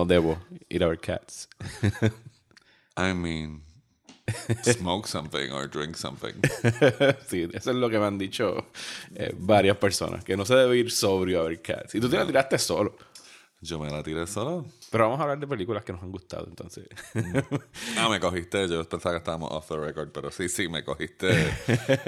No debo ir a ver Cats. I mean, smoke something or drink something. sí, eso es lo que me han dicho eh, varias personas, que no se debe ir sobrio a ver Cats. Y tú te la tiraste solo. Yo me la tiré solo. Pero vamos a hablar de películas que nos han gustado, entonces. ah, me cogiste. Yo pensaba que estábamos off the record, pero sí, sí, me cogiste.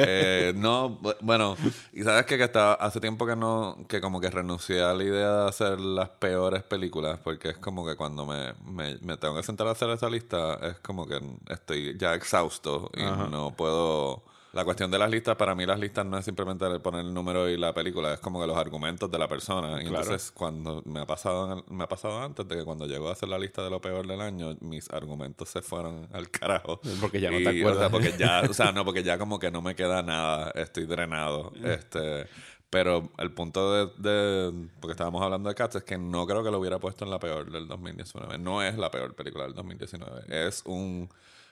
Eh, no, bueno, y sabes que, que estaba, hace tiempo que no, que como que renuncié a la idea de hacer las peores películas, porque es como que cuando me, me, tengo que sentar a hacer esa lista, es como que estoy ya exhausto y no puedo la cuestión de las listas, para mí las listas no es simplemente poner el número y la película, es como que los argumentos de la persona. Y entonces cuando me ha pasado me ha pasado antes de que cuando llegó a hacer la lista de lo peor del año, mis argumentos se fueron al carajo. Porque ya no te acuerdas. porque ya, o sea, no, porque ya como que no me queda nada, estoy drenado. Este pero el punto de, Porque estábamos hablando de Cats, es que no creo que lo hubiera puesto en la peor del 2019. No es la peor película del 2019. Es un.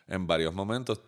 En varios momentos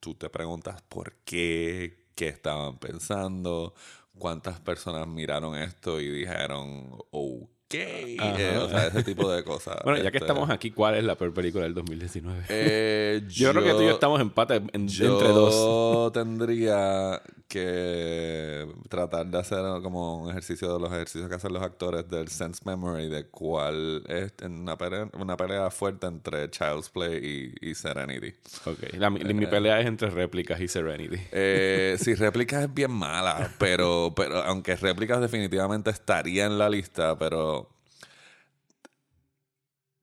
tú, te preguntas por qué, qué estaban pensando, cuántas personas miraron esto y dijeron, ok. Eh, o sea, ese tipo de cosas. bueno, ya que este, estamos aquí, ¿cuál es la peor película del 2019? Eh, yo, creo que tú y yo estamos empate entre dos. Yo tendría que tratar de hacer como un ejercicio de los ejercicios que hacen los actores del sense memory de cuál es una pelea, una pelea fuerte entre Child's Play y, Serenity. Ok, mi pelea es entre réplicas y Serenity. Eh, sí, réplicas es bien mala, pero, pero aunque réplicas definitivamente estaría en la lista, pero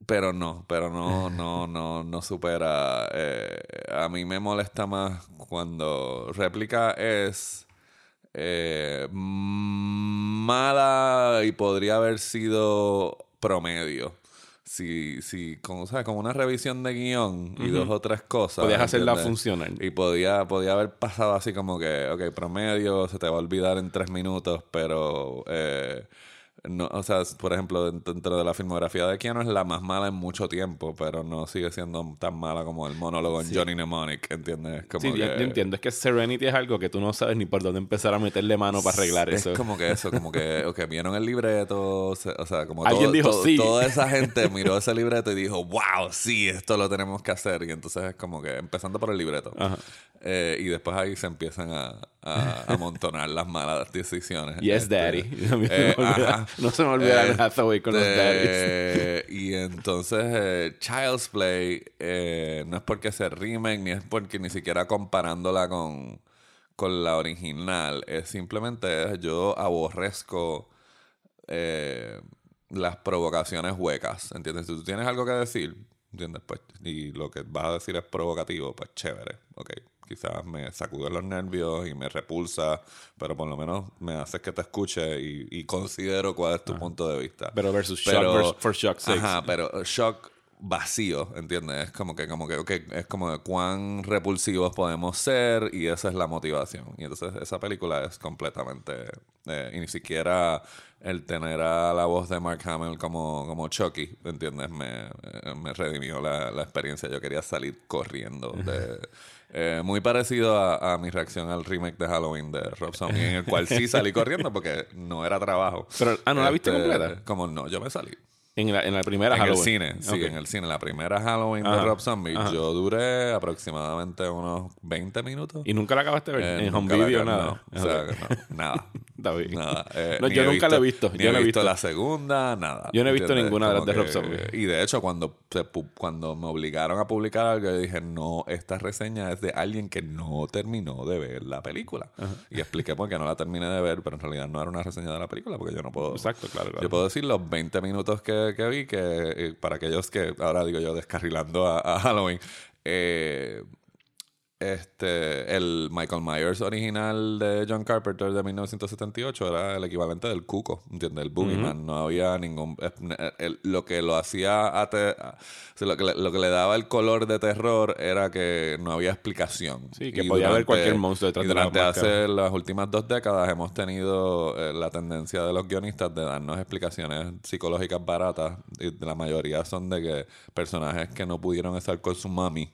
pero no, pero no, no, no, no supera. Eh, a mí me molesta más cuando réplica es eh, mala y podría haber sido promedio. Si, si como, ¿sabes? como una revisión de guion y dos o tres cosas. Podías hacerla funcionar. Y podía, podía haber pasado así como que, ok, promedio, se te va a olvidar en tres minutos, pero eh, no, o sea, por ejemplo, dentro de la filmografía de Keanu es la más mala en mucho tiempo, pero no sigue siendo tan mala como el monólogo en Johnny Mnemonic, ¿entiendes? Como sí, yo, entiendo. Es que Serenity es algo que tú no sabes ni por dónde empezar a meterle mano para arreglar eso. Es como que eso, como que, okay, vieron el libreto, o sea, como Alguien dijo sí. Toda esa gente miró ese libreto y dijo, wow, sí, esto lo tenemos que hacer. Y entonces es como que empezando por el libreto. Eh, y después ahí se empiezan a, a amontonar las malas decisiones. Yes, este, Daddy. Eh, no se me olvida el Hathaway con los este, daddies. y entonces, eh, Child's Play eh, no es porque se remake, ni es porque ni siquiera comparándola con, con la original. Es simplemente yo aborrezco las provocaciones huecas. ¿Entiendes? Si tú tienes algo que decir, ¿entiendes? Pues, y lo que vas a decir es provocativo, pues chévere. Ok, quizás me sacude los nervios y me repulsa, pero por lo menos me hace que te escuche y, considero cuál es tu punto de vista. Pero versus shock for shock's sake. Ajá, pero shock vacío, ¿entiendes? Es como que, como que, ok, es como de cuán repulsivos podemos ser y esa es la motivación. Y entonces esa película es completamente, eh, y ni siquiera el tener a la voz de Mark Hamill como, como Chucky, ¿entiendes? Me, eh, me redimió la, la experiencia. Yo quería salir corriendo de... Eh, muy parecido a, mi reacción al remake de Halloween de Rob Zombie, en el cual sí salí corriendo porque no era trabajo. Pero, ah, ¿no la viste este, completa? Como no, yo me salí. En la, en la primera en Halloween. el cine, sí, en el cine. La primera Halloween de Rob Zombie, yo duré aproximadamente unos 20 minutos. ¿Y nunca la acabaste de ver? Eh, ¿En home video nada? No, o sea, no, nada. Nada. Eh, no, yo nunca la he visto. yo no he visto, la segunda, nada. Yo no he visto ninguna de las de Rob Zombie. Y de hecho, cuando, cuando me obligaron a publicar algo, yo dije, no, esta reseña es de alguien que no terminó de ver la película. Y expliqué por qué no la terminé de ver, pero en realidad no era una reseña de la película, porque yo no puedo... Exacto, claro. Yo puedo decir los 20 minutos que, que vi que eh, para aquellos que, ahora digo yo, descarrilando a, Halloween, eh, este, el Michael Myers original de John Carpenter de 1978 era el equivalente del cuco, ¿entiendes? El Boogeyman. No había ningún... lo que lo hacía... lo, que le, lo que le daba el color de terror era que no había explicación. Sí, que podía haber cualquier monstruo detrás y durante hace las últimas dos décadas hemos tenido eh, la tendencia de los guionistas de darnos explicaciones psicológicas baratas. Y la mayoría son de que personajes que no pudieron estar con su mami,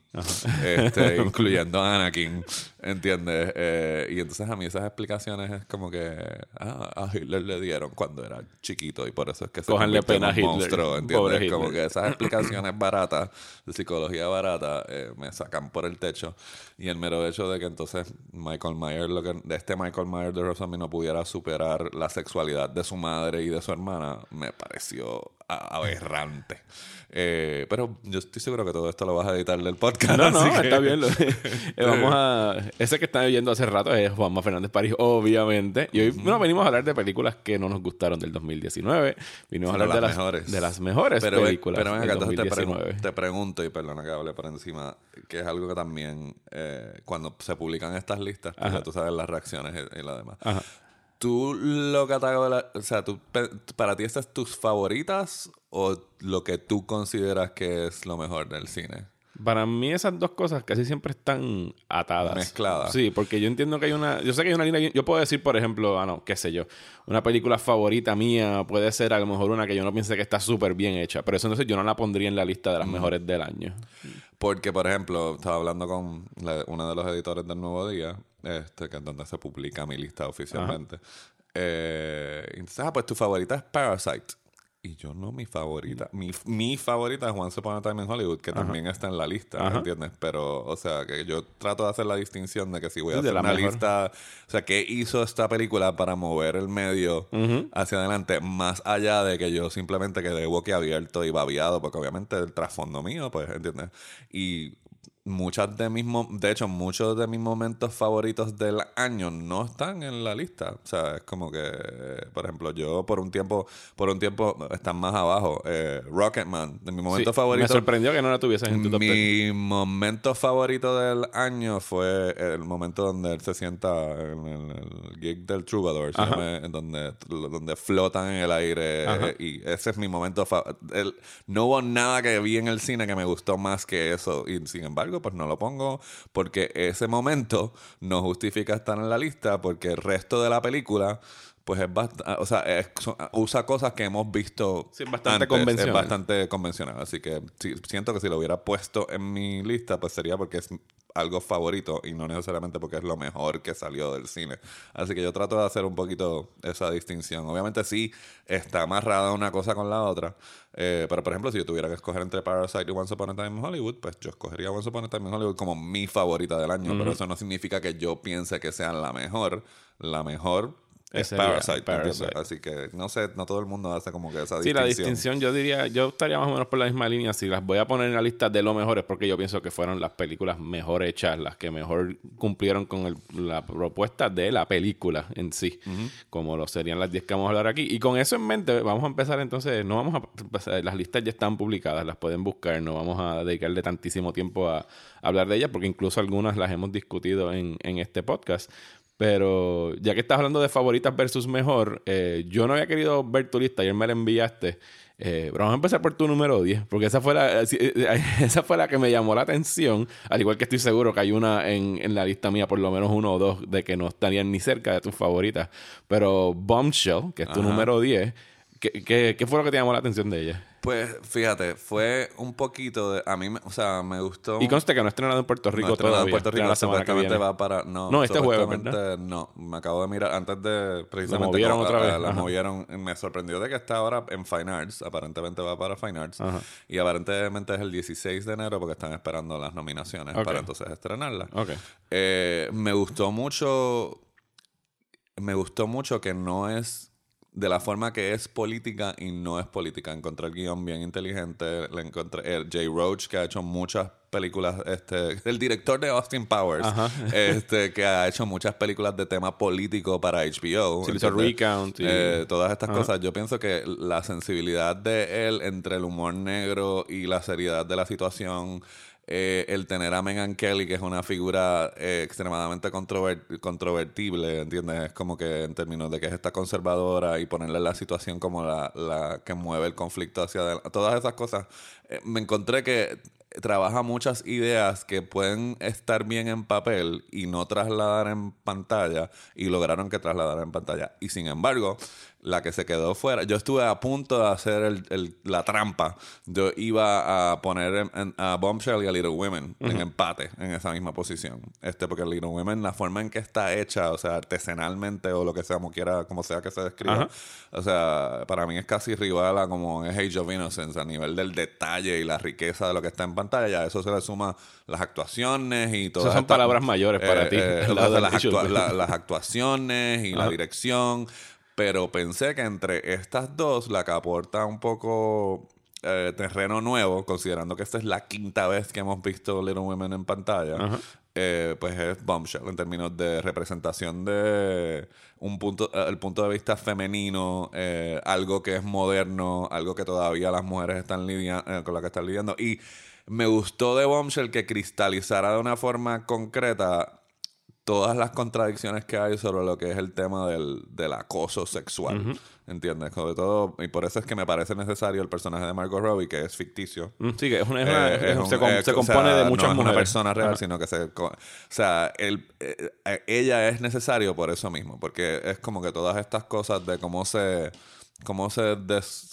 este, incluyendo siendo Anakin, ¿entiendes? Eh, y entonces a mí esas explicaciones es como que ah, a Hitler le dieron cuando era chiquito y por eso es que se convirtió en un Hitler. monstruo, ¿entiendes? Como que esas explicaciones baratas, de psicología barata, eh, me sacan por el techo. Y el mero hecho de que entonces Michael Myers, lo que, de este Michael Myers de Rosamund no pudiera superar la sexualidad de su madre y de su hermana, me pareció aberrante. Eh, pero yo estoy seguro que todo esto lo vas a editar del podcast. No, no, así que- está bien. lo- Eh, vamos a... Ese que están oyendo hace rato es Juanma Fernández París, obviamente. Y hoy bueno, venimos a hablar de películas que no nos gustaron del 2019. Vinimos a hablar de las mejores. de las mejores pero, películas pero del acá, entonces te, pregun- 2019. te pregunto, y perdona que hable por encima, que es algo que también eh, cuando se publican estas listas, pues ya tú sabes las reacciones y, y lo demás. Ajá. ¿Tú lo catalogas, o sea, tú, para ti estas tus favoritas o lo que tú consideras que es lo mejor del cine? Para mí esas dos cosas casi siempre están atadas. Mezcladas. Sí, porque yo entiendo que hay una... Yo sé que hay una línea... Yo puedo decir, por ejemplo, ah, no, qué sé yo. Una película favorita mía puede ser a lo mejor una que yo no piense que está súper bien hecha. Pero eso entonces yo no la pondría en la lista de las mejores del año. Porque, por ejemplo, estaba hablando con la- uno de los editores del Nuevo Día, este, que es donde se publica mi lista oficialmente. Eh, entonces, ah, pues tu favorita es Parasite. Y yo no, mi favorita. Mi, mi favorita es Once Upon a Time in Hollywood, que también está en la lista, Ajá. ¿entiendes? Pero, o sea, que yo trato de hacer la distinción de que si voy a hacer una mejor. lista, o sea, ¿qué hizo esta película para mover el medio hacia adelante? Más allá de que yo simplemente quedé boquiabierto y babiado, porque obviamente el trasfondo mío, pues, ¿entiendes? Y muchas de mis mo- de hecho muchos de mis momentos favoritos del año no están en la lista o sea es como que por ejemplo yo por un tiempo por un tiempo están más abajo eh, Rocketman de mi momento Sí, favorito Me sorprendió que no la tuvieses en tu top 10. mi momento favorito del año fue el momento donde él se sienta en el, el gig del Troubadour, se llama, en donde, donde flotan en el aire. Ajá. y ese es mi momento favorito. No hubo nada que vi en el cine que me gustó más que eso. Y sin embargo, pues no lo pongo porque ese momento no justifica estar en la lista porque el resto de la película. Pues es bastante, o sea, es- son- usa cosas que hemos visto Sí, es bastante antes. convencional. Es bastante convencional. Así que sí, siento que si lo hubiera puesto en mi lista, pues sería porque es algo favorito y no necesariamente porque es lo mejor que salió del cine. Así que yo trato de hacer un poquito esa distinción. Obviamente sí está amarrada una cosa con la otra. eh, pero por ejemplo, si yo tuviera que escoger entre Parasite y Once Upon a Time in Hollywood, pues yo escogería Once Upon a Time in Hollywood como mi favorita del año. Pero eso no significa que yo piense que sea la mejor. La mejor es Parasite. Parasite. Así que no sé, no todo el mundo hace como que esa Sí, la distinción. distinción yo diría, yo estaría más o menos por la misma línea. Si las voy a poner en la lista de lo mejor es porque yo pienso que fueron las películas mejor hechas, las que mejor cumplieron con el- la propuesta de la película en sí, como lo serían las 10 que vamos a hablar aquí. Y con eso en mente, vamos a empezar entonces, no vamos a, pues, eh, las listas ya están publicadas, las pueden buscar, no vamos a dedicarle tantísimo tiempo a, a hablar de ellas, porque incluso algunas las hemos discutido en, en este podcast. Pero ya que estás hablando de favoritas versus mejor, eh, yo no había querido ver tu lista, ayer me la enviaste. Eh, pero vamos a empezar por tu número 10, porque esa fue, la, eh, sí, eh, esa fue la que me llamó la atención, al igual que estoy seguro que hay una en, en la lista mía, por lo menos uno o dos, de que no estarían ni cerca de tus favoritas. Pero Bombshell, que es tu Ajá. número 10, ¿qué, qué, qué fue lo que te llamó la atención de ella? Pues fíjate, fue un poquito de. A mí, me- o sea, me gustó. Y conste que no estrenado en Puerto Rico No, estrenado todavía. en Puerto estrena Rico la semana que supuestamente viene. va para. No, No, este jueves, supuestamente No, me acabo de mirar antes de. Precisamente. movieron otra la- vez, La ajá. movieron. Me sorprendió de que está ahora en Fine Arts. Aparentemente va para Fine Arts. Ajá. Y aparentemente es el 16 de enero porque están esperando las nominaciones Ok. para entonces estrenarla. Ok. Eh, me gustó mucho. Me gustó mucho que no es de la forma que es política y no es política. Encontré el guion bien inteligente. Le encontré el Jay Roach, que ha hecho muchas películas. Este, el director de Austin Powers, Ajá. este, que ha hecho muchas películas de tema político para HBO. Sí, ¿entiendes? Recount y- Eh, todas estas Ajá. cosas. Yo pienso que la sensibilidad de él entre el humor negro y la seriedad de la situación, eh, el tener a Megan Kelly, que es una figura eh, extremadamente controver- controvertible, ¿entiendes? Es como que en términos de que es esta conservadora y ponerle la situación como la, la que mueve el conflicto hacia adelante. Todas esas cosas. eh, me encontré que trabaja muchas ideas que pueden estar bien en papel y no trasladar en pantalla y lograron que trasladara en pantalla. Y sin embargo, la que se quedó fuera, yo estuve a punto de hacer el, la trampa. Yo iba a poner a Bombshell y a Little Women en empate en esa misma posición. Este, porque Little Women, la forma en que está hecha, o sea, artesanalmente o lo que sea, como quiera, como sea que se describa, o sea, para mí es casi rival a como es Age of Innocence a nivel del detalle y la riqueza de lo que está en pantalla. A eso se le suma las actuaciones y todo. Esas son palabras mayores para eh, ti. Eh, las, actuaciones y la dirección. Pero pensé que entre estas dos, la que aporta un poco eh, terreno nuevo, considerando que esta es la quinta vez que hemos visto Little Women en pantalla, eh, pues es Bombshell en términos de representación de un punto, el punto de vista femenino, algo que es moderno, algo que todavía las mujeres están lidiando, con la que están lidiando. Y me gustó de Bombshell que cristalizara de una forma concreta todas las contradicciones que hay sobre lo que es el tema del, del acoso sexual. ¿Entiendes? Sobre todo, y por eso es que me parece necesario el personaje de Margot Robbie, que es ficticio. Sí, que es una. Eh, se, compone de muchas no es una persona real, sino que se. O sea, él, eh, eh, ella es necesario por eso mismo, porque es como que todas estas cosas de cómo se cómo se,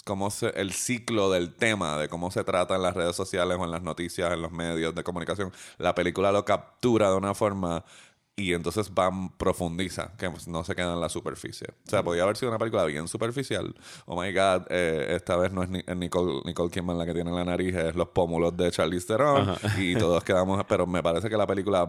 cómo se el ciclo del tema de cómo se trata en las redes sociales o en las noticias, en los medios de comunicación, la película lo captura de una forma y entonces van, profundiza, que no se queda en la superficie. O sea, podía haber sido una película bien superficial. Oh my God, eh, esta vez no es Nicole, Nicole Kidman la que tiene la nariz, es los pómulos de Charlize Theron. Y todos quedamos, pero me parece que la película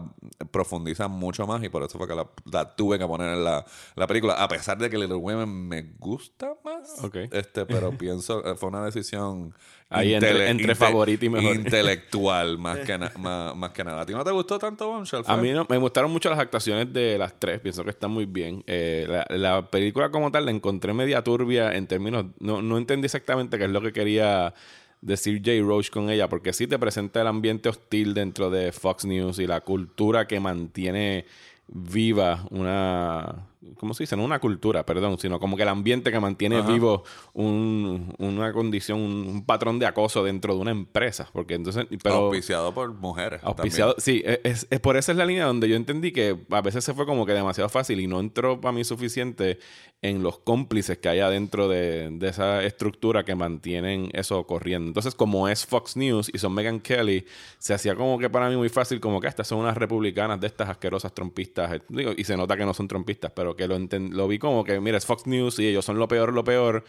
profundiza mucho más y por eso fue que la, tuve que poner en la, la, película. A pesar de que Little Women me gusta más. Este, pero pienso, eh, fue una decisión Ahí entre, favorito y mejor. Intelectual, más que, más, que nada. ¿A ti no te gustó tanto Bombshell? A mí no, me gustaron mucho las actuaciones de las tres. Pienso que están muy bien. Eh, la, película como tal la encontré media turbia en términos... No, no entendí exactamente qué es lo que quería decir Jay Roach con ella, porque sí te presenta el ambiente hostil dentro de Fox News y la cultura que mantiene viva una ¿cómo se dice? No una cultura, perdón, sino como que el ambiente que mantiene vivo una condición, un, patrón de acoso dentro de una empresa. Porque entonces. Pero, auspiciado por mujeres. Auspiciado, sí, es, por esa es la línea donde yo entendí que a veces se fue como que demasiado fácil y no entró para mí suficiente en los cómplices que hay adentro de, de esa estructura que mantienen eso corriendo. Entonces, como es Fox News y son Megan Kelly, se hacía como que para mí muy fácil, como que estas son unas republicanas de estas asquerosas trompistas. y se nota que no son trompistas, pero que lo, lo vi como que, mira, es Fox News y ellos son lo peor, lo peor.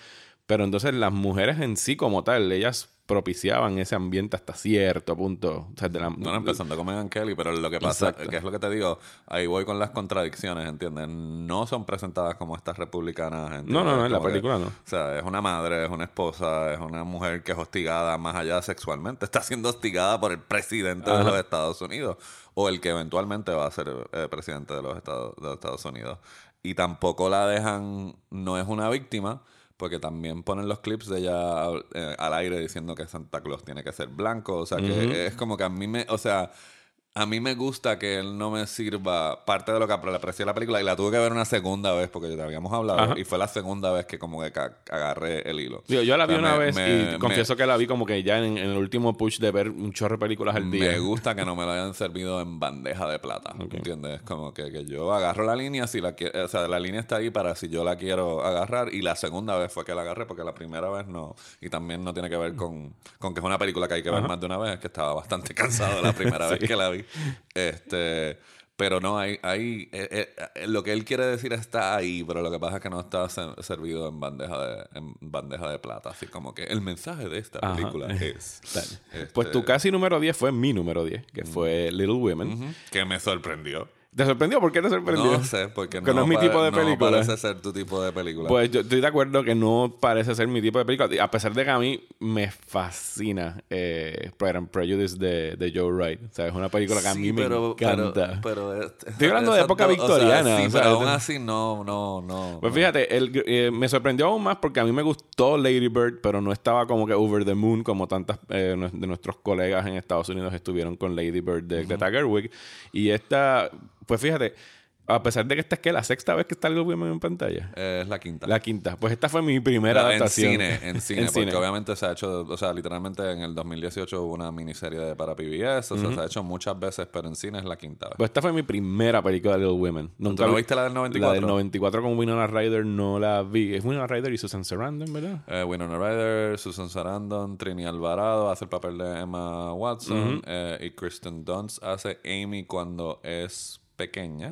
Pero entonces las mujeres en sí como tal, ellas propiciaban ese ambiente hasta cierto punto. no, empezando con Megan Kelly, pero lo que pasa, que es lo que te digo, ahí voy con las contradicciones, ¿entiendes? No son presentadas como estas republicanas. No, no, no, en la película no. O sea, es una madre, es una esposa, es una mujer que es hostigada más allá sexualmente. Está siendo hostigada por el presidente de los Estados Unidos o el que eventualmente va a ser eh, presidente de los Estados, de los Estados Unidos y tampoco la dejan, no es una víctima, porque también ponen los clips de ella eh, al aire diciendo que Santa Claus tiene que ser blanco, o sea, que es como que a mí me, o sea, a mí me gusta que él no me sirva parte de lo que aprecié la película y la tuve que ver una segunda vez porque ya te habíamos hablado y fue la segunda vez que como que agarré el hilo. Yo, la vi una vez y confieso que la vi como que ya en, el último push de ver un chorro de películas al día. Me gusta que no me lo hayan servido en bandeja de plata, ¿entiendes? Como que, que, yo agarro la línea si la o sea, la línea está ahí para si yo la quiero agarrar y la segunda vez fue que la agarré porque la primera vez no y también no tiene que ver con, con que es una película que hay que ver más de una vez, es que estaba bastante cansado la primera vez que la vi. Este, pero no, hay, hay eh, eh, lo que él quiere decir está ahí, pero lo que pasa es que no está servido en bandeja de, en bandeja de plata. Así como que el mensaje de esta película es. Pues tu este casi número 10 fue mi número 10, que fue Little Women. Que me sorprendió. ¿Te sorprendió? ¿Por qué te sorprendió? No sé, porque no, no, es mi tipo de película. No parece ser tu tipo de película. Pues yo estoy de acuerdo que no parece ser mi tipo de película. A pesar de que a mí me fascina eh, Pride and Prejudice de, de, Joe Wright. O sea, es una película que a mí me encanta. Pero, estoy hablando de época victoriana. sí, pero aún así no, no, no. Pues fíjate, eh, me sorprendió aún más porque a mí me gustó Lady Bird, pero no estaba como que over the moon como tantas eh, de nuestros colegas en Estados Unidos estuvieron con Lady Bird de Greta Gerwig. Y esta, pues fíjate A pesar de que esta es que la sexta vez que está Little Women en pantalla. Eh, es la quinta. La quinta. Pues esta fue mi primera Pero adaptación. En cine, en cine, porque obviamente se ha hecho, o sea, literalmente en el 2018 hubo una miniserie de para PBS, o sea, se ha hecho muchas veces, pero en cine es la quinta vez. Pues esta fue mi primera película de Little Women. Nunca ¿Tú no vi- viste la del 94? La del 94 con Winona Ryder no la vi. Es Winona Ryder y Susan Sarandon, ¿verdad? Eh, Winona Ryder, Susan Sarandon, Trini Alvarado hace el papel de Emma Watson eh, y Kristen Dunst hace Amy cuando es pequeña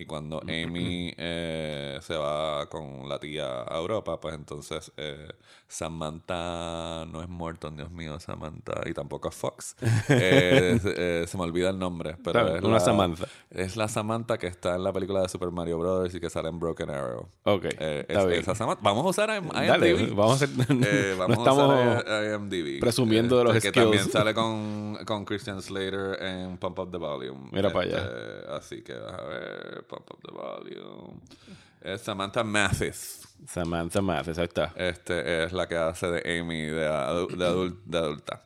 y cuando Amy eh, se va con la tía a Europa, pues entonces eh, Samantha no es Morton, Dios mío, Samantha y tampoco es Fox. Eh, se- se me olvida el nombre, pero bien, es una la, Samantha. Es la Samantha que está en la película de Super Mario Brothers y que sale en Broken Arrow. Ok, Eh, está es- bien. esa Samantha. Vamos a usar IMDb. Dale, vamos a hacer... Eh, no vamos estamos... a usar IMDb. presumiendo de los Este, Que skills. también sale con, con Christian Slater en Pump Up the Volume. Mira para allá. Este, Así que, a ver, Pump Up the Volume. Es Samantha Mathis. Samantha Mathis, ahí está. Este es la que hace de Amy de, adu- de, adul- de adulta.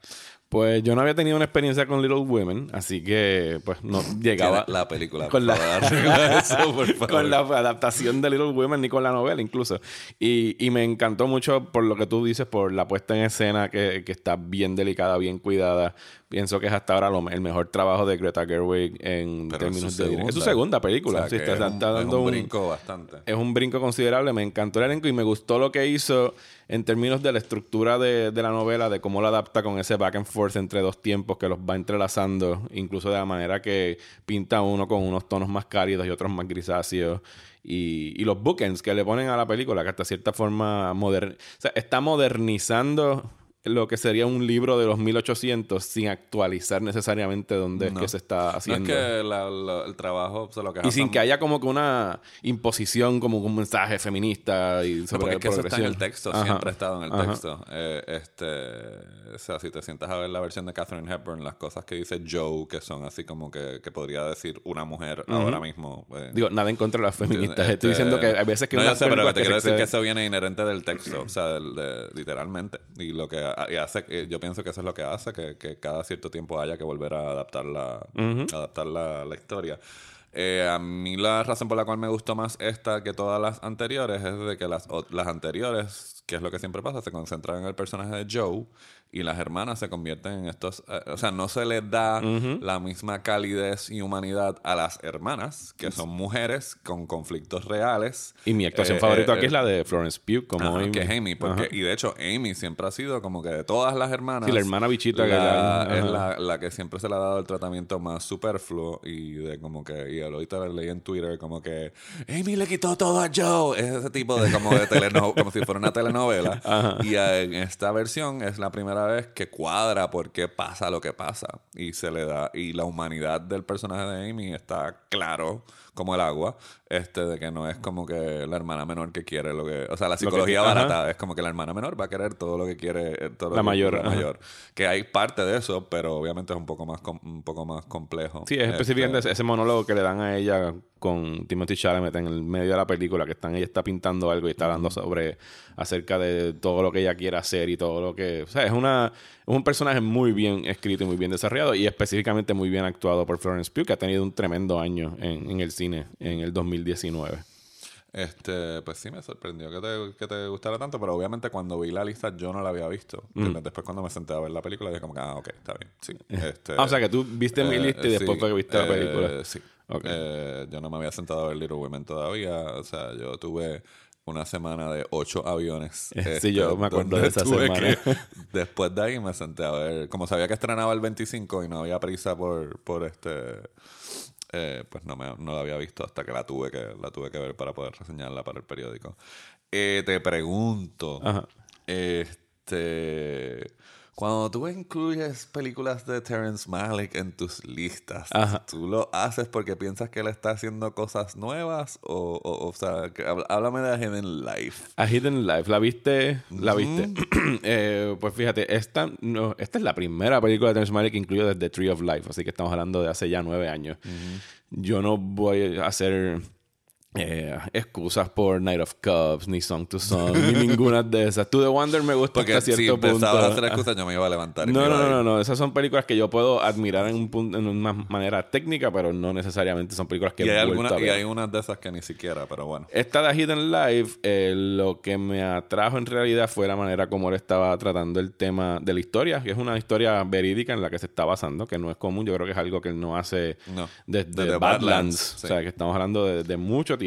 Pues yo no había tenido una experiencia con Little Women, así que pues no llegaba Tiene la película. con la- para arreglar eso, por favor. con la adaptación de Little Women ni con la novela incluso. Y, y me encantó mucho por lo que tú dices, por la puesta en escena que, que está bien delicada, bien cuidada. Pienso que es hasta ahora lo- el mejor trabajo de Greta Gerwig en Pero términos de dirección. Es su segunda. segunda película. O sea, sí, está, es un- está dando un un, brinco bastante. es un brinco considerable. Me encantó el elenco y me gustó lo que hizo en términos de la estructura de, de la novela, de cómo lo adapta con ese back and forth entre dos tiempos que los va entrelazando, incluso de la manera que pinta uno con unos tonos más cálidos y otros más grisáceos. Y, y los bookends que le ponen a la película, que hasta cierta forma moderna. O sea, está modernizando lo que sería un libro de los 1800 sin actualizar necesariamente dónde es No. que se está No es haciendo. que la- la- el trabajo, o sea, lo que Y sin que haya como que una imposición, como un mensaje feminista y No, sobre porque es que eso está en el texto, Ajá. siempre ha estado en el Ajá. texto. Eh, este, o sea, si te sientas a ver la versión de Catherine Hepburn, las cosas que dice Joe, que son así como que, que podría decir una mujer ahora mismo. eh, Digo, nada en contra de las feministas. este, Estoy diciendo que hay veces que no, una yo sé, pero te quiero se decir que eso viene inherente del texto, o sea, del- de- literalmente. Y lo que y hace, yo pienso que eso es lo que hace, que, que cada cierto tiempo haya que volver a adaptar la, adaptar la, la historia. Eh, a mí la razón por la cual me gustó más esta que todas las anteriores es de que las, las anteriores, que es lo que siempre pasa, se concentran en el personaje de Joe y las hermanas se convierten en estos... eh, o sea, no se les da la misma calidez y humanidad a las hermanas, que son mujeres con conflictos reales. Y mi actuación Eh, favorita eh, aquí es la de Florence Pugh como Ajá, Amy. que es Amy, porque, Ajá. y de hecho Amy siempre ha sido como que de todas las hermanas. Sí, la hermana bichita que la- la- es ajá. la, la que siempre se le ha dado el tratamiento más superfluo y de como que, y ahorita le leí en Twitter como que Amy le quitó todo a Joe. Es ese tipo de como de teleno- como si fuera una telenovela. Y eh, en esta versión es la primera vez que cuadra por qué pasa lo que pasa. Y se le da, y la humanidad del personaje de Amy está claro como el agua, este de que no es como que la hermana menor que quiere lo que, o sea, la psicología ajá. barata es como que la hermana menor va a querer todo lo que quiere, eh, todo lo La que- mayor, la ajá. mayor. Que hay parte de eso, pero obviamente es un poco más com- un poco más complejo. Sí, es Este, específicamente ese- ese monólogo que le dan a ella con Timothy Chalamet en el medio de la película, que están, ella está pintando algo y está hablando sobre acerca de todo lo que ella quiere hacer y todo lo que... O sea, es, una, es un personaje muy bien escrito y muy bien desarrollado y específicamente muy bien actuado por Florence Pugh, que ha tenido un tremendo año en, en el cine en el 2019. Este, pues sí, me sorprendió que te, que te gustara tanto, pero obviamente cuando vi la lista yo no la había visto. Después cuando me senté a ver la película dije como que, ah, ok, está bien, sí. Este, Ah, o sea, que tú viste mi eh, lista y después sí, fue que viste la eh, película. Sí. Ok. Eh, yo no me había sentado a ver Little Women todavía. O sea, yo tuve una semana de ocho aviones. este, Sí, yo me acuerdo de esa semana. después de ahí me senté a ver. Como sabía que estrenaba el 25 y no había prisa por, por este. Eh, pues no, me, no la había visto hasta que la tuve que la tuve que ver para poder reseñarla para el periódico. Eh, te pregunto, Ajá. este, cuando tú incluyes películas de Terrence Malick en tus listas, Ajá. ¿tú lo haces porque piensas que él está haciendo cosas nuevas? O, o, o sea, que háblame de Hidden Life. A Hidden Life, ¿la viste? ¿La viste? Eh, pues fíjate, esta, no, esta es la primera película de Terrence Malick que incluyo desde Tree of Life, así que estamos hablando de hace ya nueve años. Yo no voy a hacer eh, excusas por Night of Cups, ni Song to Song, ni ninguna de esas. To The Wonder me gusta Porque hasta si cierto punto. empezaba a hacer excusas, yo me iba a levantar. y No, me no, iba no, no, no. Esas son películas que yo puedo admirar en, un punto, en una manera técnica, pero no necesariamente son películas que Y hay, he vuelto alguna, a y hay unas de esas que ni siquiera, pero bueno. Esta de Hidden Life, eh, lo que me atrajo en realidad fue la manera como él estaba tratando el tema de la historia, que es una historia verídica en la que se está basando, que no es común. Yo creo que es algo que él no hace No. desde Desde Badlands. Badlands, sí. O sea, que estamos hablando de, de mucho tiempo.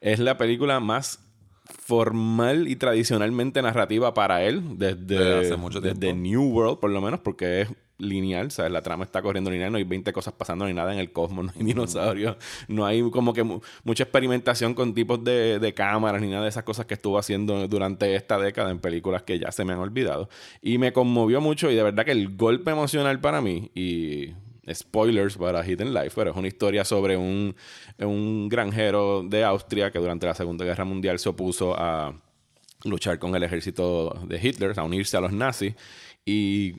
Es la película más formal y tradicionalmente narrativa para él desde, Desde hace mucho desde tiempo. New World, por lo menos, porque es lineal, ¿sabes? La trama está corriendo lineal, no hay 20 cosas pasando ni nada en el cosmos, no hay dinosaurios, no hay como que mu- mucha experimentación con tipos de, de cámaras ni nada de esas cosas que estuvo haciendo durante esta década en películas que ya se me han olvidado. Y me conmovió mucho y de verdad que el golpe emocional para mí y... Spoilers para Hidden Life, pero es una historia sobre un, un granjero de Austria que durante la Segunda Guerra Mundial se opuso a, luchar con el ejército de Hitler, a unirse a los nazis. Y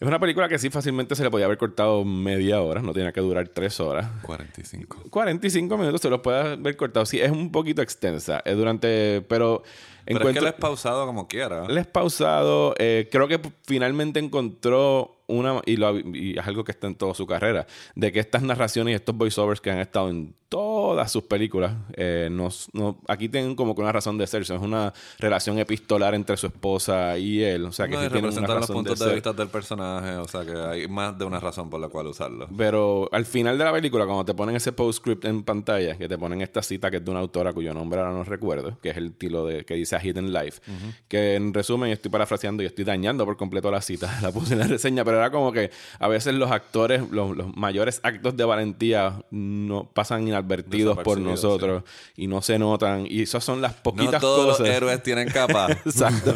es una película que sí fácilmente se le podía haber cortado media hora, no tenía que durar tres horas. 45. 45 minutos se los puede haber cortado. Sí, es un poquito extensa. Es durante. Pero. Pero es que lo es pausado como quiera. él es pausado. eh, creo que finalmente encontró una. Y, lo- y es algo que está en toda su carrera. De que estas narraciones y estos voiceovers que han estado en todas sus películas. eh, nos- no- aquí tienen como que una razón de ser. Es una relación epistolar entre su esposa y él. O sea que No, sí tienen una representar los razón puntos de, ser. vista del personaje, o sea que hay más de una razón por la cual usarlo. Pero al final de la película, cuando te ponen ese postscript en pantalla, que te ponen esta cita que es de una autora cuyo nombre ahora no recuerdo, que es el tilo de que dice A Hidden Life, que en resumen estoy parafraseando y estoy dañando por completo la cita, la puse en la reseña, pero era como que a veces los actores, los, los mayores actos de valentía no pasan inadvertidos por nosotros y no se notan, y esas son las No poquitas todos cosas. los héroes tienen capa. Exacto.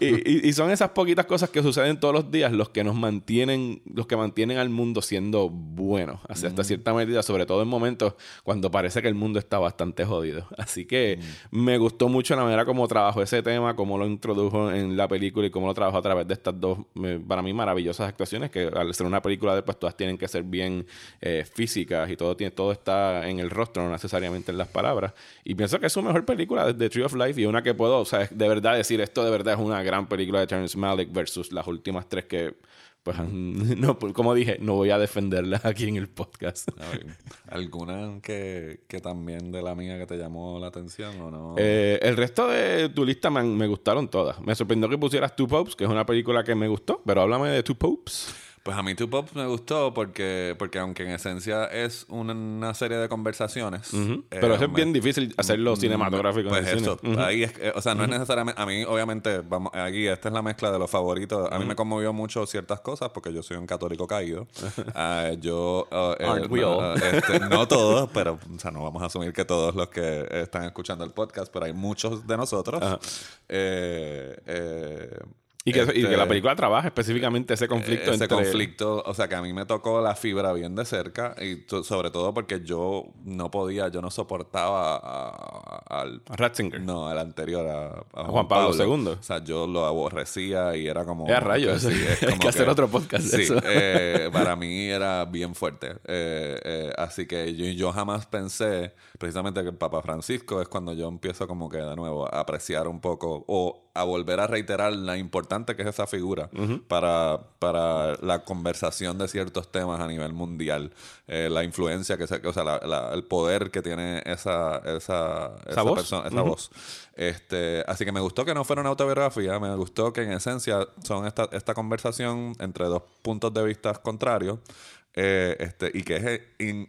y, y- y son esas poquitas cosas que suceden todos los días los que nos mantienen, los que mantienen al mundo siendo bueno, hasta, Mm. hasta cierta medida, sobre todo en momentos cuando parece que el mundo está bastante jodido. Así que Mm. me gustó mucho la manera como trabajó ese tema, cómo lo introdujo en la película y cómo lo trabajó a través de estas dos, eh, para mí, maravillosas actuaciones, que al ser una película de pues todas tienen que ser bien eh, físicas y todo, tiene, todo está en el rostro, no necesariamente en las palabras. Y pienso que es su mejor película desde Tree of Life y una que puedo, o sea, de verdad decir, esto de verdad es una gran película de Terrence Malick versus las últimas tres que, pues, no, como dije, no voy a defenderlas aquí en el podcast. Ver, ¿Alguna que, que también de la mía que te llamó la atención o no? Eh, el resto de tu lista me gustaron todas. Me sorprendió que pusieras Two Popes, que es una película que me gustó, pero háblame de Two Popes. Pues a mí Two Pops me gustó porque, porque aunque en esencia es una, una serie de conversaciones. eh, pero eso es me- bien difícil hacerlo cinematográfico. Pues en el eso, cine. Ujú. ahí es, o sea, no es necesariamente, a mí obviamente, vamos, aquí esta es la mezcla de los favoritos, a mí me conmovió mucho ciertas cosas porque yo soy un católico caído. Ah, yo, ah, eh, no, all? ah, este, no todos, pero, o sea, no vamos a asumir que todos los que están escuchando el podcast, pero hay muchos de nosotros. Eh, eh, y, que, y que este, la película trabaja específicamente ese conflicto ese entre... conflicto, o sea, que a mí me tocó la fibra bien de cerca y sobre todo porque yo no podía, yo no soportaba a- a- al a Ratzinger. no, al anterior, a, a Juan Pablo II. O sea, yo lo aborrecía y era como... Eh, a rayos. sí, es Hay que hacer otro podcast Sí, eso. eh, para mí era bien fuerte. Eh, eh, así que yo, yo jamás pensé, precisamente que el Papa Francisco es cuando yo empiezo como que de nuevo a apreciar un poco o a volver a reiterar la importante que es esa figura para, para la conversación de ciertos temas a nivel mundial. Eh, la influencia que se, o sea, la- la- el poder que tiene esa, esa, esa, voz. persona, esa voz. Este, así que me gustó que no fuera una autobiografía, me gustó que en esencia son esta, esta conversación entre dos puntos de vista contrarios eh, este, y que es eh, in-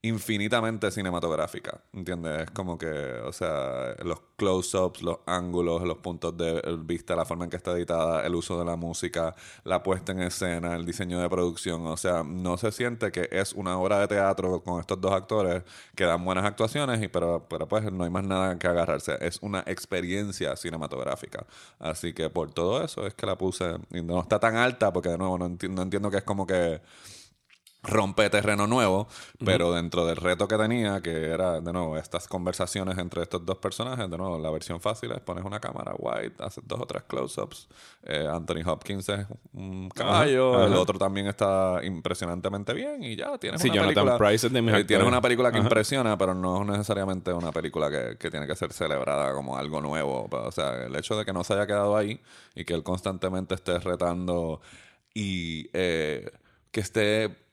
infinitamente cinematográfica, ¿entiendes? Es como que, o sea, los close-ups, los ángulos, los puntos de vista, la forma en que está editada, el uso de la música, la puesta en escena, el diseño de producción, o sea, no se siente que es una obra de teatro con estos dos actores que dan buenas actuaciones, y pero, pero pues no hay más nada que agarrarse, es una experiencia cinematográfica. Así que por todo eso es que la puse, y no está tan alta porque de nuevo no enti- no entiendo que es como que rompe terreno nuevo, pero dentro del reto que tenía, que era, de nuevo, estas conversaciones entre estos dos personajes, de nuevo, la versión fácil es pones una cámara white, haces dos o tres close-ups, eh, Anthony Hopkins es un caballo, el otro también está impresionantemente bien y ya tienes Sí, una película... De eh, tienes una película que impresiona, pero no es necesariamente una película que, que tiene que ser celebrada como algo nuevo. O sea, el hecho de que no se haya quedado ahí y que él constantemente esté retando y eh, que esté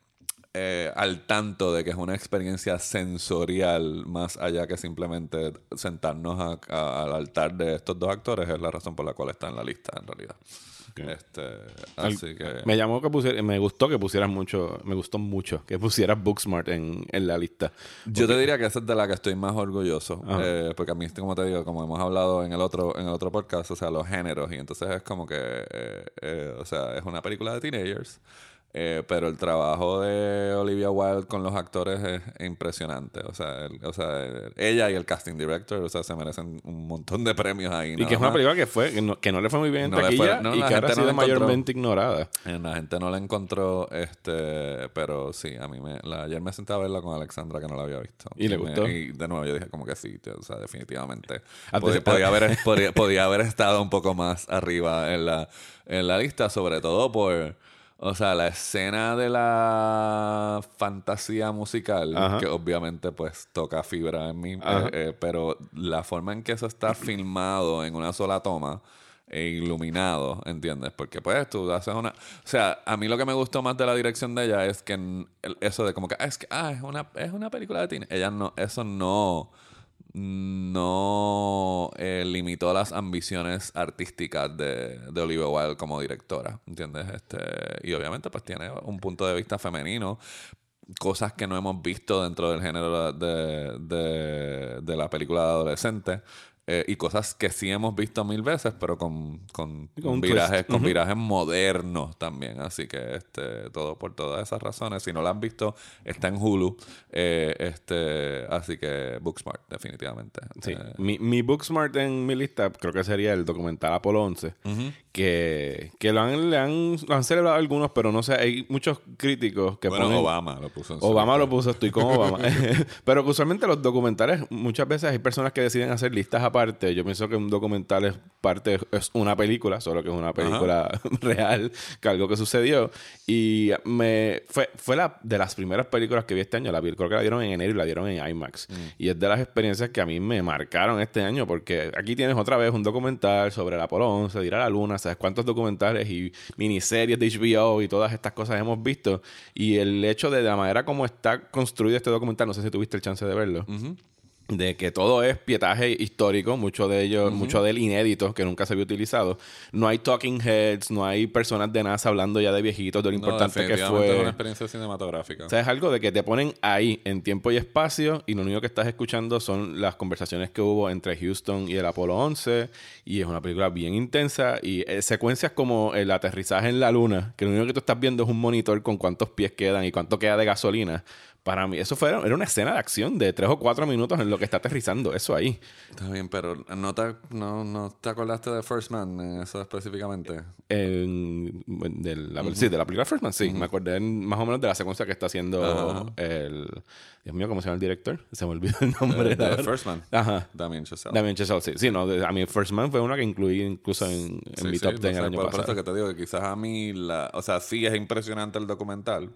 eh, al tanto de que es una experiencia sensorial más allá que simplemente sentarnos a- a- al altar de estos dos actores es la razón por la cual está en la lista en realidad. Este, así que Me llamó que pusiera, me gustó que pusieras mucho, me gustó mucho que pusieras Booksmart en, en la lista. Yo te diría que esa es de la que estoy más orgulloso. Eh, porque a mí, como te digo, como hemos hablado en el otro, en el otro podcast, o sea, los géneros. Y entonces es como que, eh, o sea, es una película de teenagers. Eh, pero el trabajo de Olivia Wilde con los actores es impresionante. O sea, el- o sea, el- ella y el casting director, o sea, se merecen un montón de premios ahí. Y que es una película que fue, que no, que no le fue muy bien en No taquilla fue- no, y la que ahora ha sido mayormente ignorada. Eh, La gente no la encontró, este, pero sí, a mí me, la- ayer me senté a verla con Alexandra que no la había visto. ¿Y le me- gustó? y de nuevo yo dije como que sí, tío, o sea, definitivamente. Podía, podía haber, podía, podía haber estado un poco más arriba en la, en la lista, sobre todo por, o sea, la escena de la fantasía musical, Ajá. que obviamente pues toca fibra en mí, eh, eh, pero la forma en que eso está filmado en una sola toma e iluminado, ¿entiendes? Porque pues tú haces una... O sea, a mí lo que me gustó más de la dirección de ella es que eso de como que, ah, es que, ah, es una, es una película de teen. Ella no, eso no no eh, limitó las ambiciones artísticas de, de Olivia Wilde como directora, ¿entiendes? Este, y obviamente pues tiene un punto de vista femenino, cosas que no hemos visto dentro del género de, de, de la película de adolescente. Eh, y cosas que sí hemos visto mil veces, pero con, con, con virajes, twist. con Ujú. virajes modernos también. Así que este, todo por todas esas razones. Si no la han visto, está en Hulu. Eh, este, así que Booksmart, definitivamente. Sí. Eh, Mi, mi Booksmart en mi lista creo que sería el documental Apolo 11, que, que lo, han, le han, lo han celebrado algunos, pero no sé, hay muchos críticos que bueno, ponen... Obama lo puso en Obama lista. lo puso, estoy con Obama. Pero usualmente los documentales, muchas veces hay personas que deciden hacer listas aparte. Yo pienso que un documental es parte, es una película, solo que es una película real, que algo que sucedió. Y me fue, fue la de las primeras películas que vi este año. La vi, creo que la dieron en enero y la dieron en IMAX. Y es de las experiencias que a mí me marcaron este año, porque aquí tienes otra vez un documental sobre el Apolo 11, de ir a la luna, sabes cuántos documentales y miniseries de HBO y todas estas cosas hemos visto. Y el hecho de la manera como está construido este documental, no sé si tuviste el chance de verlo. De que todo es pietaje histórico, mucho de ello, mucho del inédito que nunca se había utilizado. No hay talking heads, no hay personas de NASA hablando ya de viejitos, de lo No, importante que fue. es una experiencia cinematográfica. O sea, es algo de que te ponen ahí en tiempo y espacio y lo único que estás escuchando son las conversaciones que hubo entre Houston y el Apolo 11 y es una película bien intensa y eh, secuencias como el aterrizaje en la luna, que lo único que tú estás viendo es un monitor con cuántos pies quedan y cuánto queda de gasolina. Para mí, eso fue, era una escena de acción de tres o cuatro minutos en lo que está aterrizando, eso ahí. Está bien, pero ¿no te, no, no te acordaste de First Man eso específicamente? En- de la, Sí, de la película First Man, sí. Me acordé más o menos de la secuencia que está haciendo Ajá. el... Dios mío, ¿cómo se llama el director? Se me olvidó el nombre. Eh, de. First Man. Ajá. Damien Chazelle. Damien Chazelle, sí. Sí, no, de- a mí First Man fue una que incluí incluso en, en Sí, mi sí, top 10 el entonces, año por, por pasado. eso que te digo que quizás a mí, la, o sea, sí es impresionante el documental,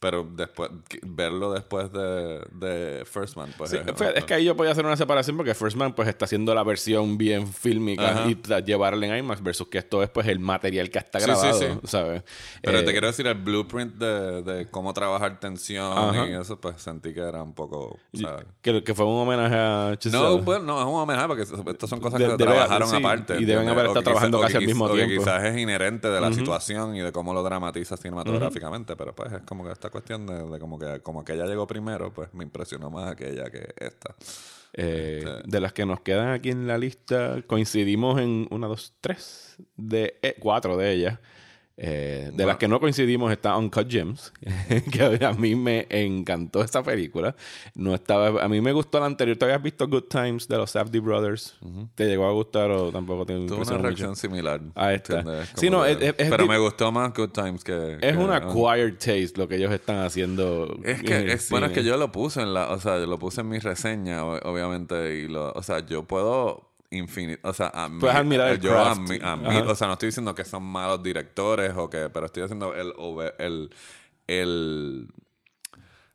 pero después verlo después de, de First Man, pues Sí, es, que ahí yo podía hacer una separación porque First Man pues está haciendo la versión bien fílmica Ajá. y llevarla en IMAX versus que esto es pues el material que está sí, grabado, sí. ¿sabes? Pero Eh, te quiero decir, el blueprint de, de cómo trabajar tensión Ajá. y eso, pues sentí que era un poco, que, que fue un homenaje a. No, bueno, no, es un homenaje porque estas son cosas De- que trabajaron aparte. y deben haber estado quizá- trabajando casi al mismo o que tiempo. quizás es inherente de la situación y de cómo lo dramatiza cinematográficamente, pero pues es como que esta cuestión de, de como que como que ella llegó primero, pues me impresionó más aquella que esta. Eh, Este- De las que nos quedan aquí en la lista, coincidimos en una, dos, tres, de, eh, cuatro de ellas. Eh, de las que no coincidimos está Uncut Gems, que a mí me encantó esta película. No estaba, a mí me gustó la anterior. ¿Te habías visto Good Times de los Safdie Brothers? ¿Te llegó a gustar o tampoco te Tuve una reacción similar. A esta. ¿entiendes? Sí, no, es- es- pero me gustó más Good Times que... Es que- una acquired taste lo que ellos están haciendo. Es que, bueno, es que yo lo puse en la, o sea, yo lo puse en mi reseña, obviamente, y lo, o sea, yo puedo infinito, o sea, a mí, Puedes admirar el yo craft. admi- Ajá. o sea, no estoy diciendo que son malos directores o que, pero estoy haciendo el, el, el,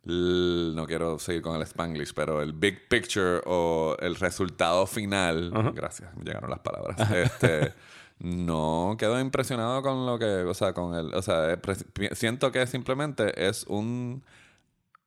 el- no quiero seguir con el Spanglish, pero el big picture o el resultado final, gracias, me llegaron las palabras, este, no quedo impresionado con lo que, o sea, con el, o sea, eh, siento que simplemente es un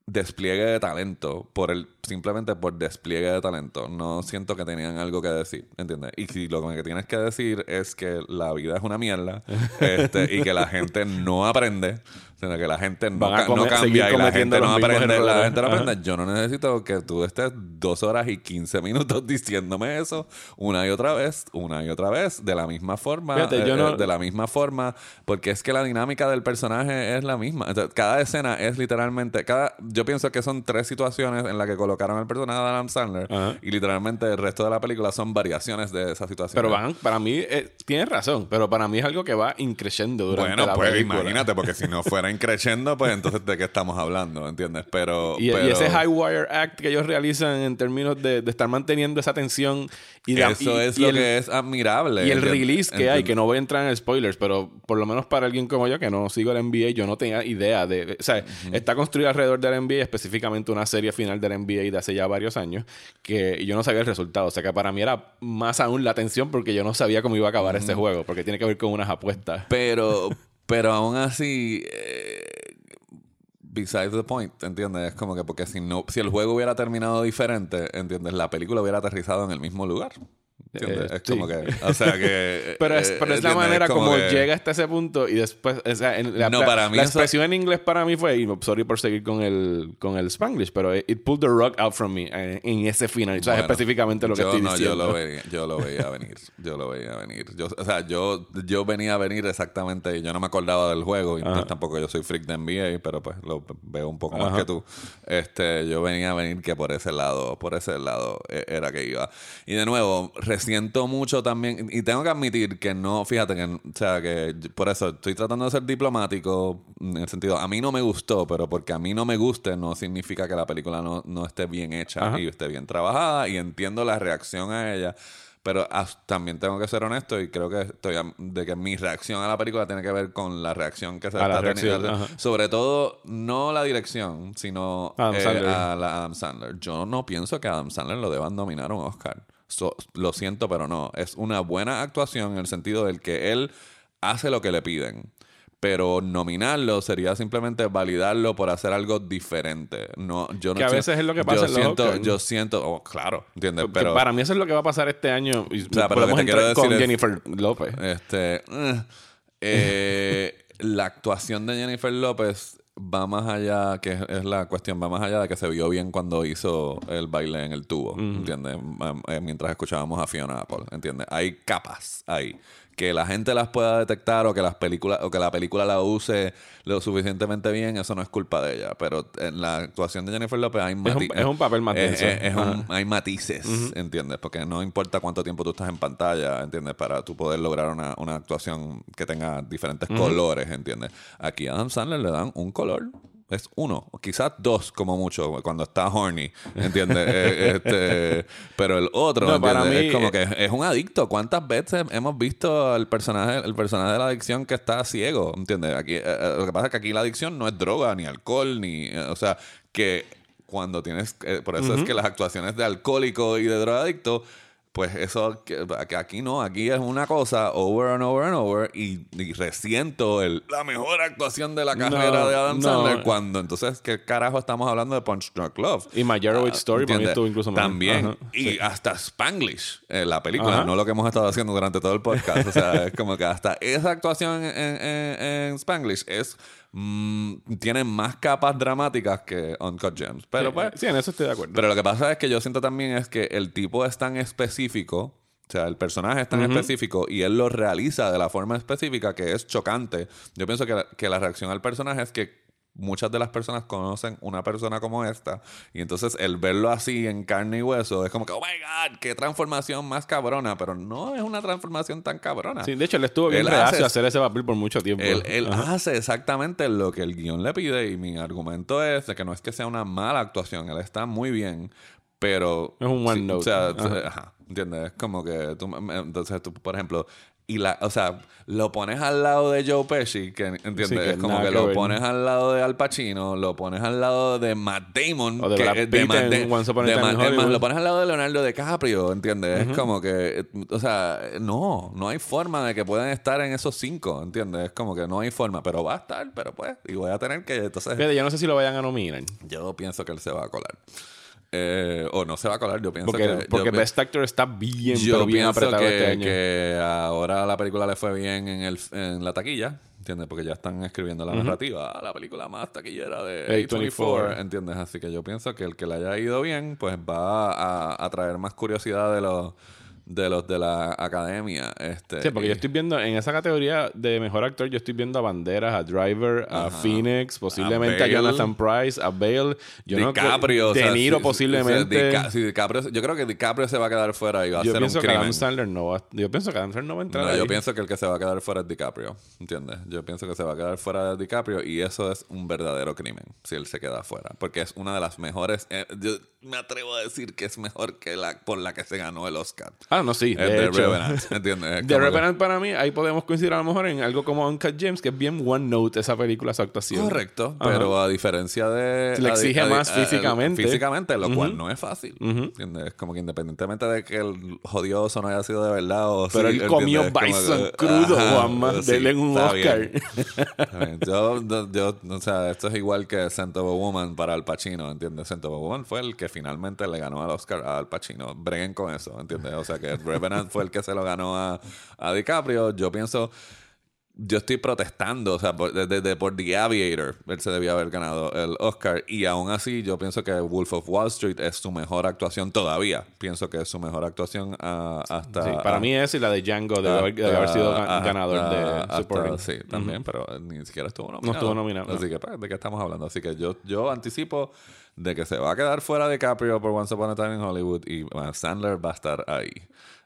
despliegue de talento por el simplemente por despliegue de talento no siento que tenían algo que decir ¿entiendes? y si lo que tienes que decir es que la vida es una mierda este, y que la gente no aprende sino que la gente no, ca- no comer- seguir cambia y la gente no aprende la gente no Ajá. aprende yo no necesito que tú estés dos horas y quince minutos diciéndome eso una y otra vez una y otra vez de la misma forma Fíjate, yo eh, no- eh, de la misma forma, porque es que la dinámica del personaje es la misma. O sea, cada escena es literalmente, cada, yo pienso que son tres situaciones en las que colocaron el personaje de Adam Sandler Ajá. y literalmente el resto de la película son variaciones de esa situación. Pero van, para mí, eh, tienes razón, pero para mí es algo que va increciendo durante bueno, la pues película. imagínate, porque si no fuera increciendo, pues entonces de qué estamos hablando, ¿entiendes? Pero, Y, ese high wire act que ellos realizan en términos de, de estar manteniendo esa tensión y la- eso y- es y lo el- que es admirable. Y el release que hay, que no voy a entrar en spoilers, pero por lo menos para alguien como yo que no sigo el NBA, yo no tenía idea de. o sea, está construido alrededor del NBA, específicamente una serie final del NBA de hace ya varios años, que y yo no sabía el resultado. O sea, que para mí era más aún la tensión porque yo no sabía cómo iba a acabar ese juego, porque tiene que ver con unas apuestas. Pero, pero aún así, eh, besides the point, ¿entiendes? Es como que porque si no, si el juego hubiera terminado diferente, ¿entiendes? La película hubiera aterrizado en el mismo lugar. Eh, es como sí. que, o sea que... Pero es, eh, pero es la manera Es como que- llega hasta ese punto y después, o sea, en la, No, para mí la expresión en inglés para mí fue, y sorry por seguir con el, con el Spanglish, pero it pulled the rug out from me eh, en, ese final. O sea, Bueno, específicamente lo que yo, estoy no, diciendo. Yo lo, veía, yo lo veía venir. Yo lo veía venir. Yo, o sea, yo, yo venía a venir exactamente. Yo no me acordaba del juego. Y pues, tampoco yo soy freak de NBA, pero pues lo veo un poco más Ajá. que tú. Este, yo venía a venir que por ese lado, por ese lado eh, era que iba. Y de nuevo, resiento mucho también. Y tengo que admitir que no, fíjate que, o sea, que por eso estoy tratando de ser diplomático en el sentido, a mí no me gustó, pero porque a mí no me guste no significa que la película no, no esté bien hecha Ajá. y esté bien trabajada y entiendo la reacción a ella. Pero también tengo que ser honesto y creo que estoy de que mi reacción a la película tiene que ver con la reacción que se A está teniendo. Sobre todo, no la dirección, sino Adam eh, a la Adam Sandler. Yo no pienso que Adam Sandler lo deban nominar a un Oscar. So- lo siento, pero no. Es una buena actuación en el sentido del que él hace lo que le piden. Pero nominarlo sería simplemente validarlo por hacer algo diferente. No, yo no Que a veces es lo que pasa Yo en los siento, Oscars. yo siento, oh, claro, ¿entiendes? Pero para mí eso es lo que va a pasar este año. Y sea, pero lo podemos que te quiero entrar con es- Jennifer López. Este, eh, eh, la actuación de Jennifer López va más allá, que es, la cuestión, va más allá de que se vio bien cuando hizo el baile en el tubo, ¿entiendes? Eh, Mientras escuchábamos a Fiona Apple, ¿entiendes? Hay capas ahí que la gente las pueda detectar o que las películas o que la película la use lo suficientemente bien, eso no es culpa de ella, pero en la actuación de Jennifer López hay un- mati- es un papel más es- un- hay matices, ¿entiendes? Porque no importa cuánto tiempo tú estás en pantalla, ¿entiendes? Para tú poder lograr una, una actuación que tenga diferentes colores, ¿entiendes? Aquí a Adam Sandler le dan un color. Es uno, o quizás dos como mucho, cuando está horny, ¿entiendes? Eh, este, pero el otro, No, para mí, es como eh, que es un adicto. ¿Cuántas veces hemos visto al personaje, el personaje de la adicción que está ciego? ¿Entiendes? Aquí, eh, lo que pasa es que aquí la adicción no es droga, ni alcohol, ni. eh, o sea, que cuando tienes. por eso es que las actuaciones de alcohólico y de drogadicto. Pues eso, aquí no, aquí es una cosa over and over and over y, y resiento el, la mejor actuación de la carrera No, de Adam no. Sandler cuando entonces, ¿qué carajo estamos hablando de Punch Drunk Love? Y My Ghetto Story para mí ¿Entiendes? estuvo incluso mejor. También. Ajá, y sí. hasta Spanglish, eh, la película, Ajá. no lo que hemos estado haciendo durante todo el podcast. O sea, es como que hasta esa actuación en, en- en Spanglish es mm, tiene más capas dramáticas que Uncut Gems. Pero Sí, pues, sí, en eso estoy de acuerdo. pero lo que pasa es que yo siento también es que el tipo es tan específico O sea, el personaje es tan específico y él lo realiza de la forma específica que es chocante. Yo pienso que la, que la reacción al personaje es que muchas de las personas conocen una persona como esta y entonces el verlo así en carne y hueso es como que, oh my god, qué transformación más cabrona, pero no es una transformación tan cabrona. Sí, de hecho, él estuvo bien Él reacio hace- a hacer ese papel por mucho tiempo. Él, él hace exactamente lo que el guion le pide y mi argumento es de que no es que sea una mala actuación, él está muy bien, pero... Es un one sí, note. O sea, Ajá. ajá, ¿entiendes? Es como que tú, entonces tú, por ejemplo, y la, o sea, lo pones al lado de Joe Pesci, que entiendes, Sí, que es como que que lo ver. pones al lado de Al Pacino, lo pones al lado de Matt Damon, O de que- Brad eh, Pitt Matt en Da- Once Upon a de Time Matt Damon, Hollywood. lo pones al lado de Leonardo DiCaprio, ¿entiendes? Es como que, o sea, no, no hay forma de que puedan estar en esos cinco, ¿entiendes? Es como que no hay forma, pero va a estar, pero pues, y voy a tener que, entonces, Fíjate, yo no sé si lo vayan a nominar. yo pienso que él se va a colar. Eh, o no se va a colar, yo pienso Porque, que... porque yo, Best Actor está bien, yo pero bien pienso apretado que, este año. que ahora la película le fue bien en, el, en la taquilla, ¿entiendes? Porque ya están escribiendo la narrativa, "Ah, la película más taquillera de A24. A24, ¿entiendes? Así que yo pienso que el que le haya ido bien, pues va a, a traer más curiosidad de los de los de la academia. Este, Sí, porque yo estoy viendo en esa categoría de mejor actor, yo estoy viendo a Banderas, a Driver, a Phoenix, posiblemente a, Bale. Jonathan Price, a Bale, yo no DiCaprio, o De Niro posiblemente. o sea, Dica- sí, DiCaprio, yo creo que DiCaprio se va a quedar fuera y va a yo ser pienso un que crimen. Adam Sandler no va, yo pienso que Adam Sandler no va a entrar No, ahí. yo pienso que el que se va a quedar fuera es DiCaprio, ¿entiendes? Yo pienso que se va a quedar fuera de DiCaprio y eso es un verdadero crimen si él se queda fuera, porque es una de las mejores, eh, yo me atrevo a decir que es mejor que la por la que se ganó el Oscar. Ah, no, sí. De The hecho, Revenant, ¿entiendes? Es The Revenant para mí, ahí podemos coincidir a lo mejor en algo como Uncut James, que es bien one note esa película, su actuación. Correcto, Ajá. pero a diferencia de... Le exige a más a- físicamente. Físicamente, lo cual no es fácil. ¿entiendes? Es como que independientemente de que el jodioso no haya sido de verdad o Pero sí, él comió ¿entiendes? Bison que- crudo, Juanma. sí, Dele un está Oscar. bien. Está bien. Yo, yo, yo, o sea, esto es igual que Scent of a Woman para Al Pacino, ¿entiendes? Scent of a Woman fue el que finalmente le ganó al Oscar a Al Pacino. Breguen con eso, ¿entiendes? O sea, que Revenant fue el que se lo ganó a, a DiCaprio. Yo pienso... Yo estoy protestando, o sea, por, de- de- por The Aviator, él se debía haber ganado el Oscar. Y aún así, yo pienso que Wolf of Wall Street es su mejor actuación todavía. Pienso que es su mejor actuación ah, hasta. Sí, para ah, mí es y la de Django debe, haber, debe haber sido hasta- ganador de hasta- supporting. sí, también, pero ni siquiera estuvo nominado. estuvo nominado, no. Así que, pues, ¿de qué estamos hablando? Así que yo, yo anticipo de que se va a quedar fuera de Caprio por Once Upon a Time in Hollywood y uh, Sandler va a estar ahí.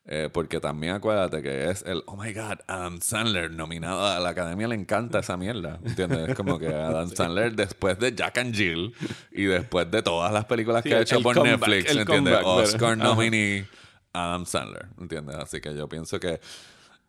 Eh, porque también acuérdate que es el, oh my god, Adam Sandler nominado a la academia le encanta esa mierda, ¿entiendes? Es como que Adam Sandler después de Jack and Jill y después de todas las películas Sí, que ha hecho por comeback, Netflix, ¿entiendes? comeback, pero- Oscar ajá. nominee Adam Sandler, ¿entiendes? Así que yo pienso que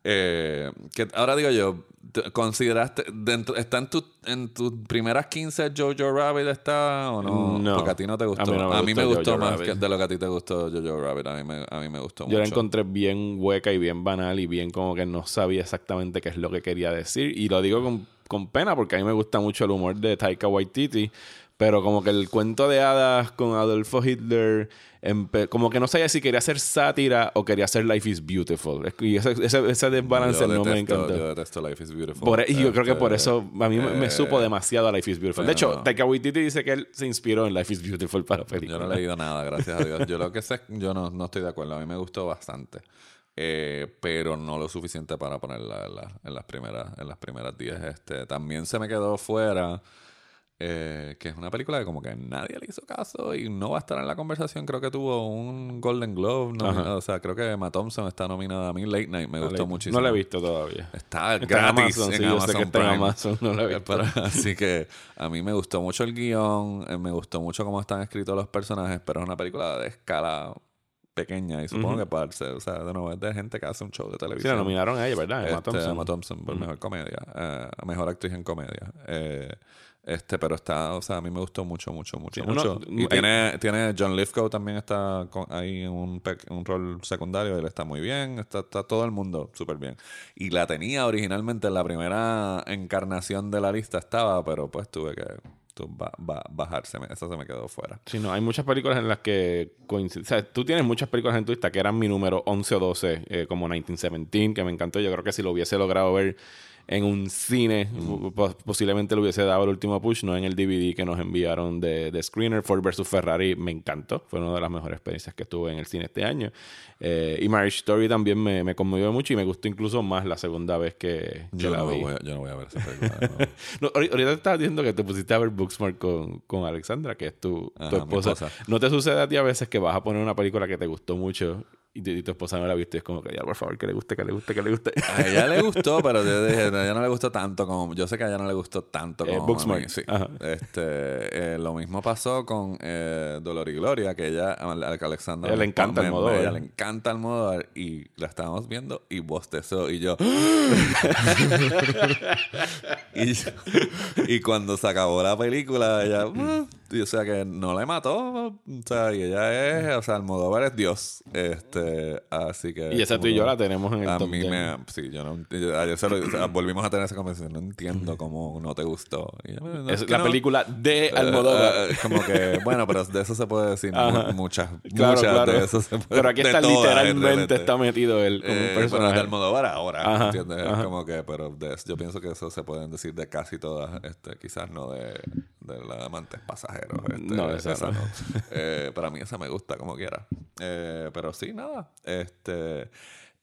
eh, que ahora digo yo, te- ¿consideraste dentro, está en, tu, en tus primeras 15 Jojo Rabbit está o no? No. Porque a ti no te gustó. A mí no me a mí me gustó Jojo más Rabbit. que de lo que a ti te gustó Jojo Rabbit. A mí me, a mí me gustó Yo mucho. la encontré bien hueca y bien banal y bien como que no sabía exactamente qué es lo que quería decir. Y lo digo con, con pena porque a mí me gusta mucho el humor de Taika Waititi. Pero como que el cuento de hadas con Adolfo Hitler, como que no sabía si quería hacer sátira o quería hacer Life is Beautiful. Y ese, ese, ese desbalance Yo no me encantó. Yo detesto Life is Beautiful. Por- y yo creo que por Este, eso a mí me- me eh, supo demasiado a Life is Beautiful. De hecho, pero- Taika Waititi dice que él se inspiró en Life is Beautiful para la película. Yo no he leído nada, gracias a Dios. Yo lo que sé, yo no, no estoy de acuerdo. A mí me gustó bastante. Eh, pero no lo suficiente para ponerla en, la- en las primeras en las primeras 10. Este, también se me quedó fuera eh, que es una película que como que nadie le hizo caso y no va a estar en la conversación. Creo que tuvo un Golden Globe. nomi- Ajá. o sea, creo que Emma Thompson está nominada a mí. Late Night me gustó No muchísimo. la he visto todavía. Está Está en gratis Amazon, en sí, yo sé Amazon que está en. Amazon, no la he visto. Pero- así que a mí me gustó mucho el guion, eh, me gustó mucho cómo están escritos los personajes, pero es una película de escala pequeña y supongo que para ser, o sea, de nuevo es de gente que hace un show de Sí, televisión. la nominaron a ella, ¿verdad? Emma Este, Thompson. Emma Thompson por mejor comedia, eh, mejor actriz en comedia. Eh, este, pero está, o sea, a mí me gustó mucho, mucho, mucho, Sí, mucho. uno- y hay- tiene, tiene John Lithgow también está con- ahí en un, un rol secundario, él está muy bien, está, está todo el mundo súper bien. Y la tenía originalmente en la primera encarnación de la lista estaba, pero pues tuve que ba- ba- bajarse, eso se me quedó fuera. Sí, no, hay muchas películas en las que coinciden. O sea, tú tienes muchas películas en tu lista que eran mi número 11 o 12, eh, como 1917, que me encantó. Yo creo que si lo hubiese logrado ver en un cine. Pos- Posiblemente le hubiese dado el último push, no en el DVD que nos enviaron de, de Screener. Ford vs. Ferrari me encantó. Fue una de las mejores experiencias que tuve en el cine este año. Eh, y Marriage Story también me, me conmovió mucho y me gustó incluso más la segunda vez que, que Yo la no, vi. voy a, yo no voy a ver esa película. No, ahorita te estabas diciendo que te pusiste a ver Booksmart con, con Alexandra, que es tu, tu Ajá, esposa. ¿No te sucede a ti a veces que vas a poner una película que te gustó mucho y, tu- y tu esposa no la viste? Es como que ya, por favor, que le guste, que le guste, que le guste. A ella le gustó, pero yo dije, a ella no le gustó tanto como. Yo sé que a ella no le gustó tanto Eh, como. a Booksmart. sí. Ajá. Este, eh, lo mismo pasó con eh, Dolor y Gloria, que ella, a Alexandra. Ella le encanta Almodóvar. A ella le encanta Almodóvar y la estábamos viendo y bostezó y yo. y, y cuando se acabó la película, ella. "Ah", y, o sea que no le mató. O sea, y ella es. O sea, Almodóvar es Dios. Este, así que. y esa tú y yo la tenemos en el a top mí 10. me... Sí, yo no... yo- ayer se lo- o sea, volvimos a tener esa conversación. No entiendo cómo no te gustó. Y yo, "No, Es la no". película de Eh, Almodóvar. eh, eh, como que... Bueno, pero de eso se puede decir Ajá. muchas... Claro, muchas claro. de eso se puede... Pero aquí está todas, literalmente está metido él como Eh, un personaje. de Almodóvar ahora, Ajá, ¿entiendes? Es ajá. como que, pero de- yo pienso que eso se pueden decir de casi todas, este, quizás no de, de la de amantes pasajeros. Este, No, esa no. Eh, para mí esa me gusta como quiera. Eh, pero sí, nada. Este.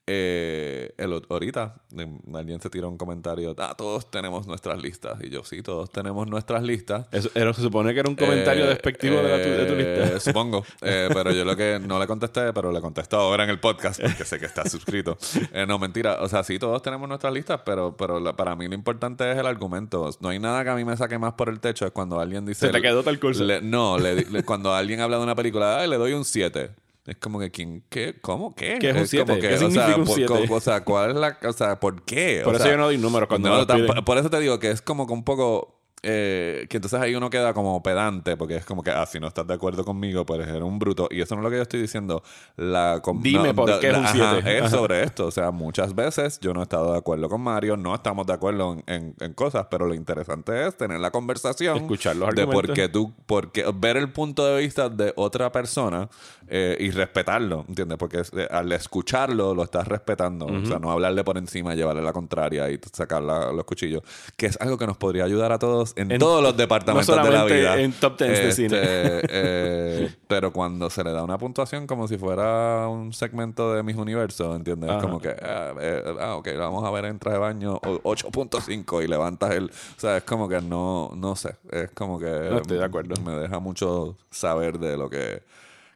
Eh, el, ahorita eh, alguien se tiró un comentario. Ah, todos tenemos nuestras listas. Y yo, sí, todos tenemos nuestras listas. Eso, se supone que era un comentario Eh, despectivo de, la tu, de tu eh, lista. Supongo. Eh, pero yo lo que no le contesté, pero le contesto ahora en el podcast porque sé que está suscrito. Eh, no, mentira. O sea, sí, todos tenemos nuestras listas, pero, pero la- para mí lo importante es el argumento. No hay nada que a mí me saque más por el techo. Es cuando alguien dice. Se te quedó tal le- no, le- le- cuando alguien habla de una película, "Ay, le doy un 7. Es como que, ¿quién? ¿Qué? ¿Cómo? ¿Qué? ¿Qué es un como siete? que, ¿Qué o significa sea, un por- O sea, ¿cuál es la. O sea, ¿por qué? O Por eso sea, yo no doy números cuando no, me los tam- piden. por eso te digo que es como que un poco. Eh, que entonces ahí uno queda como pedante, porque es como que, ah, si no estás de acuerdo conmigo, pues eres un bruto. Y eso no es lo que yo estoy diciendo. La, com- Dime no, por da- qué es un ajá, siete. Es Ajá. sobre esto. O sea, muchas veces yo no he estado de acuerdo con Mario, no estamos de acuerdo en, en- en cosas, pero lo interesante es tener la conversación. Escuchar los De por argumentos. qué tú, porque ver el punto de vista de otra persona eh, y respetarlo, ¿entiendes? Porque eh, al escucharlo lo estás respetando. O sea, no hablarle por encima, llevarle la contraria y sacar la- los cuchillos. Que es algo que nos podría ayudar a todos en, En- todos los departamentos no de la vida. en top tens de Este, cine. eh, pero cuando se le da una puntuación como si fuera un segmento de mis universos, ¿entiendes? Es Ajá. como que, ah, eh, ah, ok, vamos a ver en traje de baño o- 8.5 y levantas el... O sea, es como que no, no sé. Es como que... No estoy de acuerdo. Me deja mucho saber de lo que...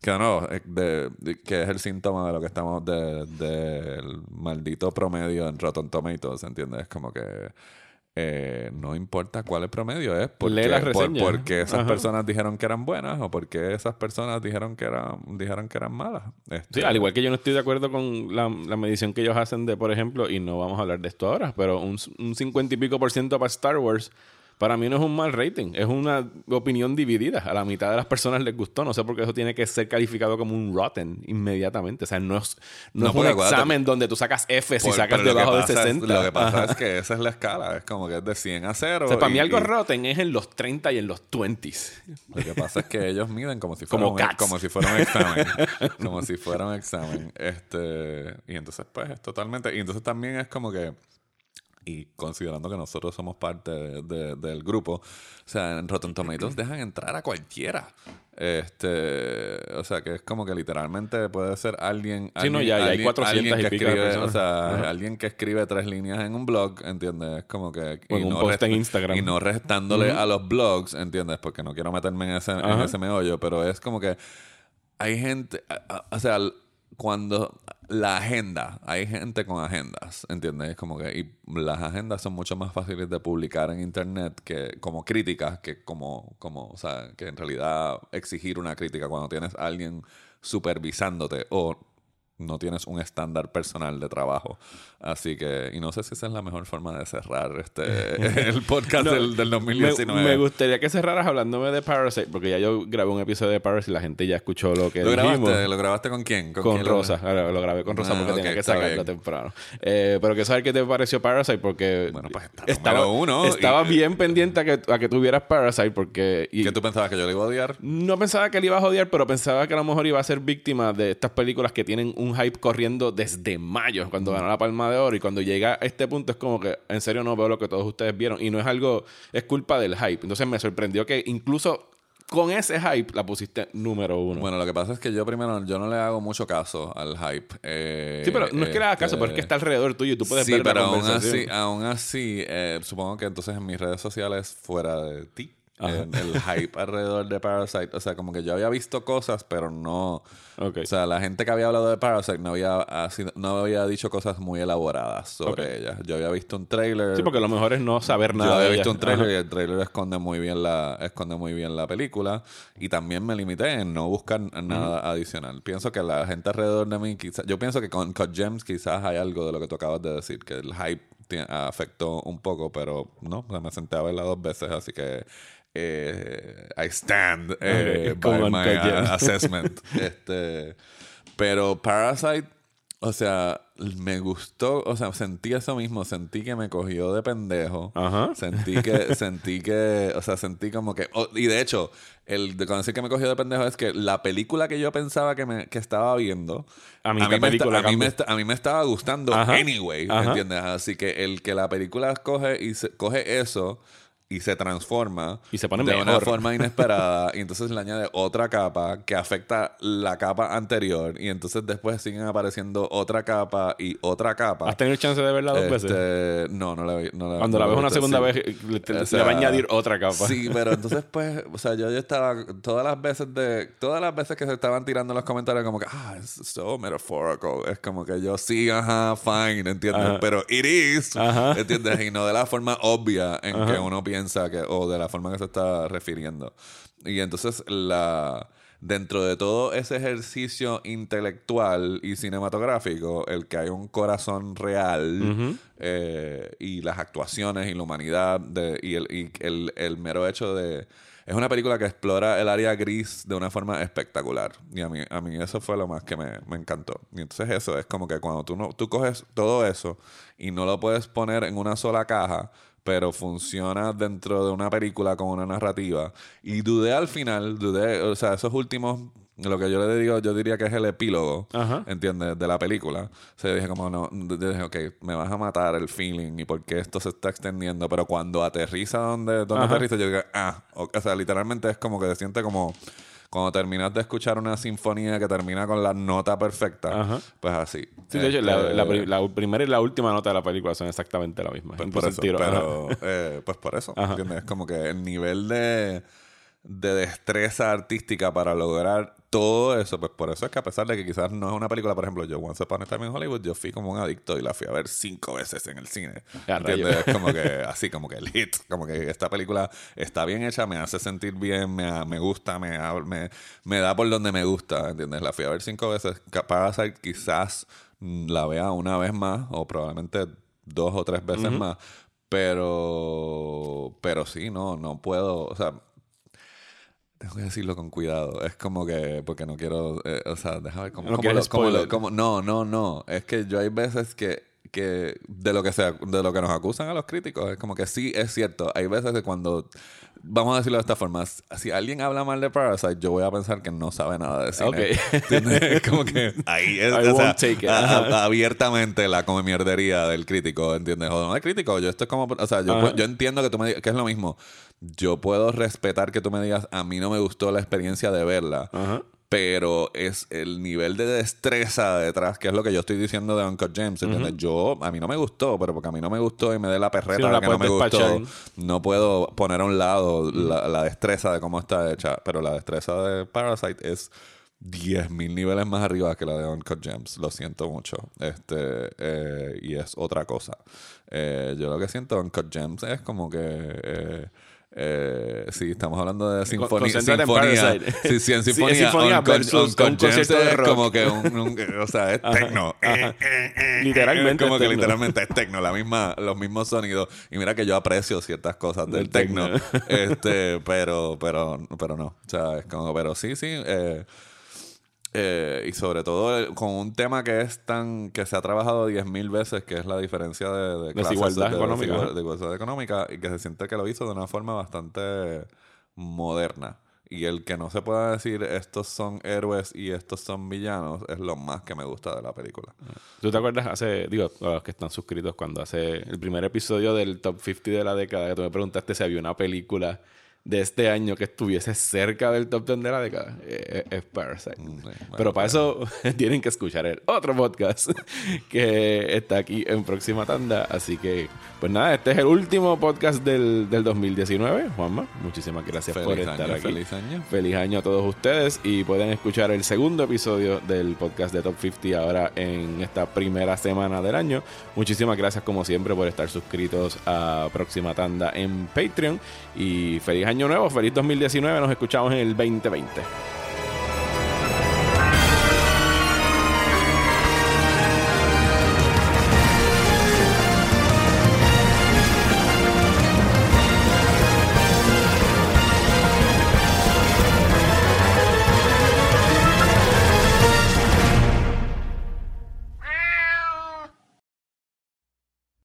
Que no, es de, de- que es el síntoma de lo que estamos de- del maldito promedio en Rotten Tomatoes, ¿entiendes? Es como que eh, no importa cuál es promedio, es porque, Lee por, porque esas Ajá. personas dijeron que eran buenas o porque esas personas dijeron que eran, dijeron que eran malas. Este, Sí, al igual que yo no estoy de acuerdo con la, la medición que ellos hacen de, por ejemplo, y no vamos a hablar de esto ahora, pero un, un 50 y pico por ciento para Star Wars, para mí no es un mal rating, es una opinión dividida. A la mitad de las personas les gustó, no sé por qué eso tiene que ser calificado como un rotten inmediatamente. O sea, no es, no No, es un examen donde tú sacas F si por- sacas debajo de pasa es- 60. lo que pasa Ajá. es que esa es la escala, es como que es de 100 a 0. O sea, para y- mí algo y- rotten es en los 30 y en los 20s. Lo que pasa es que ellos miden como si fuera, Como un, cats. como si fuera un examen. como si fuera un examen. Este, y entonces, pues, es totalmente. Y entonces también es como que. Y considerando que nosotros somos parte de- de- del grupo, o sea, en Rotten Tomatoes dejan entrar a cualquiera. Este, o sea, que es como que literalmente puede ser alguien. Sí, no, alguien- ya- hay alguien- 400 alguien y que pico escribe. O sea, Ajá. alguien que escribe tres líneas en un blog, ¿entiendes? Es como que. Y un no post en Instagram. Y no restándole a los blogs, ¿entiendes? Porque no quiero meterme en ese, en ese meollo, pero es como que hay gente, o sea, cuando la agenda, hay gente con agendas, ¿entiendes? Es como que y las agendas son mucho más fáciles de publicar en internet que como críticas, que como, como, o sea, que en realidad exigir una crítica cuando tienes a alguien supervisándote o no tienes un estándar personal de trabajo. Así que, y no sé si esa es la mejor forma de cerrar este el podcast No, del, del Me, 2019. me gustaría que cerraras hablándome de Parasite, porque ya yo grabé un episodio de Parasite y la gente ya escuchó lo que ¿Lo dijimos. grabaste? ¿Lo grabaste con quién? Con, quién lo- Rosa, Ahora, lo grabé con Rosa Ah, porque tenía que bien. temprano. Eh, pero que saber qué te pareció Parasite porque Bueno, pues estaba, uno y- estaba bien pendiente a que, a que tuvieras Parasite porque y ¿Qué tú pensabas que yo le iba a odiar? no pensaba que le iba a odiar, pero pensaba que a lo mejor iba a ser víctima de estas películas que tienen un un hype corriendo desde mayo, cuando ganó la Palma de Oro. Y cuando llega a este punto es como que, en serio, no veo lo que todos ustedes vieron. Y no es algo, es culpa del hype. Entonces me sorprendió que incluso con ese hype la pusiste número uno. Bueno, lo que pasa es que yo primero, yo no le hago mucho caso al hype. Eh, sí, pero no es que le hagas caso, este, pero es que está alrededor tuyo y tú puedes sí, ver pero la aún así, aún así eh, supongo que entonces en mis redes sociales fuera de ti, el hype alrededor de Parasite, o sea, como que yo había visto cosas, pero no... Ok. O sea, la gente que había hablado de Parasite no había, así- no había dicho cosas muy elaboradas sobre Ok. ella. Yo había visto un trailer. Sí, porque lo mejor es no saber Yo nada. había de visto ella. un trailer Ajá. y el trailer esconde muy bien la esconde muy bien la película y también me limité en no buscar nada adicional. Pienso que la gente alrededor de mí quizás yo pienso que con Cut Gems quizás hay algo de lo que tú acabas de decir que el hype afectó un poco, pero no, o sea, me senté a verla dos veces, así que eh, I stand eh, by my Gems. uh, assessment. este, pero Parasite o sea, me gustó, o sea, sentí eso mismo, sentí que me cogió de pendejo. Ajá. Sentí que, sentí que, o sea, sentí como que, oh, y de hecho, el de decir que me cogió de pendejo es que la película que yo pensaba que, me, que estaba viendo, A mí me, a, mí me a mí me estaba gustando Ajá. anyway, Ajá. ¿entiendes? Así que el que la película coge y se, coge eso y se transforma Y se pone de una mejor. forma inesperada y entonces le añade otra capa que afecta la capa anterior y entonces después siguen apareciendo otra capa y otra capa. ¿Has tenido chance de verla dos veces? Este, No, no la no la- Cuando no la ves una segunda sí. vez, le, te- O le sea, va a añadir otra capa. Sí, pero entonces pues, o sea, yo, yo estaba todas las veces de todas las veces que se estaban tirando los comentarios como que ah, es so metaphorical, es como que yo sí, ajá, fine, ¿entiendes? Ajá. Pero it is, Ajá. ¿entiendes? Y no de la forma obvia en que uno piensa que o de la forma que se está refiriendo. Y entonces la dentro de todo ese ejercicio intelectual y cinematográfico, el que hay un corazón real eh, y las actuaciones y la humanidad de, y, el, y el, el mero hecho de... Es una película que explora el área gris de una forma espectacular. Y a mí, a mí eso fue lo más que me, me encantó. Y entonces eso es como que cuando tú, no, tú coges todo eso y no lo puedes poner en una sola caja, pero funciona dentro de una película con una narrativa. Y dudé al final, dudé, o sea, esos últimos, lo que yo le digo, yo diría que es el epílogo, Ajá. ¿entiendes? De la película. O sea, yo dije como, no, yo dije, ok, me vas a matar el feeling y por qué esto se está extendiendo. Pero cuando aterriza donde, donde Ajá. aterriza, yo digo, ah, o, o sea, literalmente es como que se siente como... Cuando terminas de escuchar una sinfonía que termina con la nota perfecta, Ajá. pues así. Sí, de hecho, la, Este, la pri- la primera y la última nota de la película son exactamente la misma. pues por eso, pero eh, pues por eso. ¿entiendes? Es como que el nivel de, de destreza artística para lograr todo eso, pues por eso es que a pesar de que quizás no es una película, por ejemplo, yo Once Upon a Time in Hollywood, yo fui como un adicto y la fui a ver cinco veces en el cine. Ya, ¿Entiendes? como que así, como que el hit, como que esta película está bien hecha, me hace sentir bien, me, me gusta, me, me, me da por donde me gusta, ¿entiendes? La fui a ver cinco veces. Parasite quizás mm, la vea una vez más o probablemente dos o tres veces más. Pero, pero sí, no, no puedo, o sea, tengo que decirlo con cuidado. Es como que, porque no quiero, eh, o sea, déjame ver cómo, No cómo lo- cómo lo- cómo- no, no, no. Es que yo hay veces que, que de lo que sea, de lo que nos acusan a los críticos, es como que sí es cierto. Hay veces que cuando, vamos a decirlo de esta forma, si alguien habla mal de Parasite, yo voy a pensar que no sabe nada de cine. Ok. ¿Entiendes? Es como que ahí es, I o sea, take it. a- abiertamente la come mierdería del crítico, ¿entiendes? O no es crítico, yo esto es como, o sea, yo, yo entiendo que tú me digas, que es lo mismo. Yo puedo respetar que tú me digas, a mí no me gustó la experiencia de verla. Ajá. Pero es el nivel de destreza detrás, que es lo que yo estoy diciendo de Uncut James. ¿entiendes? Yo, a mí no me gustó, pero porque a mí no me gustó y me dé la perreta Sí, no la que no me puedes gustó, despachar. no puedo poner a un lado la, la destreza de cómo está hecha. Pero la destreza de Parasite es 10.000 niveles más arriba que la de Uncut Gems. Lo siento mucho. Este, eh, y es otra cosa. Eh, yo lo que siento de Uncut Gems es como que. Eh, eh, sí, estamos hablando de sinfonía. sinfonía. Sí, sí, en Sí, sinfonía. sinfonía Uncut- versus Uncut un concierto de rock. como que un, un- o sea, es tecno. Literalmente Como es que literalmente es tecno, la misma, los mismos sonidos. Y mira que yo aprecio ciertas cosas del, tecno. este, pero, pero, pero no. O sea, es como, pero sí, sí. eh, eh, y sobre todo eh, con un tema que es tan que se ha trabajado 10.000 veces, que es la diferencia de, de clases, Desigualdad de, económica, desigualdad económica, y que se siente que lo hizo de una forma bastante moderna. Y el que no se pueda decir estos son héroes y estos son villanos es lo más que me gusta de la película. ¿Tú te acuerdas hace, digo, a los que están suscritos, cuando hace el primer episodio del Top 50 de la década, que tú me preguntaste si había una película de este año que estuviese cerca del top 10 de la década eh, es Parasite. Mm, Pero para eso tienen que escuchar el otro podcast que está aquí en próxima tanda. Así que, pues nada, este es el último podcast del, del 2019. Juanma, muchísimas gracias por estar año, aquí. feliz año. Feliz año a todos ustedes y pueden escuchar el segundo episodio del podcast de Top 50 ahora en esta primera semana del año. Muchísimas gracias como siempre por estar suscritos a Próxima Tanda en Patreon y feliz año nuevo, feliz 2019, nos escuchamos en el 2020.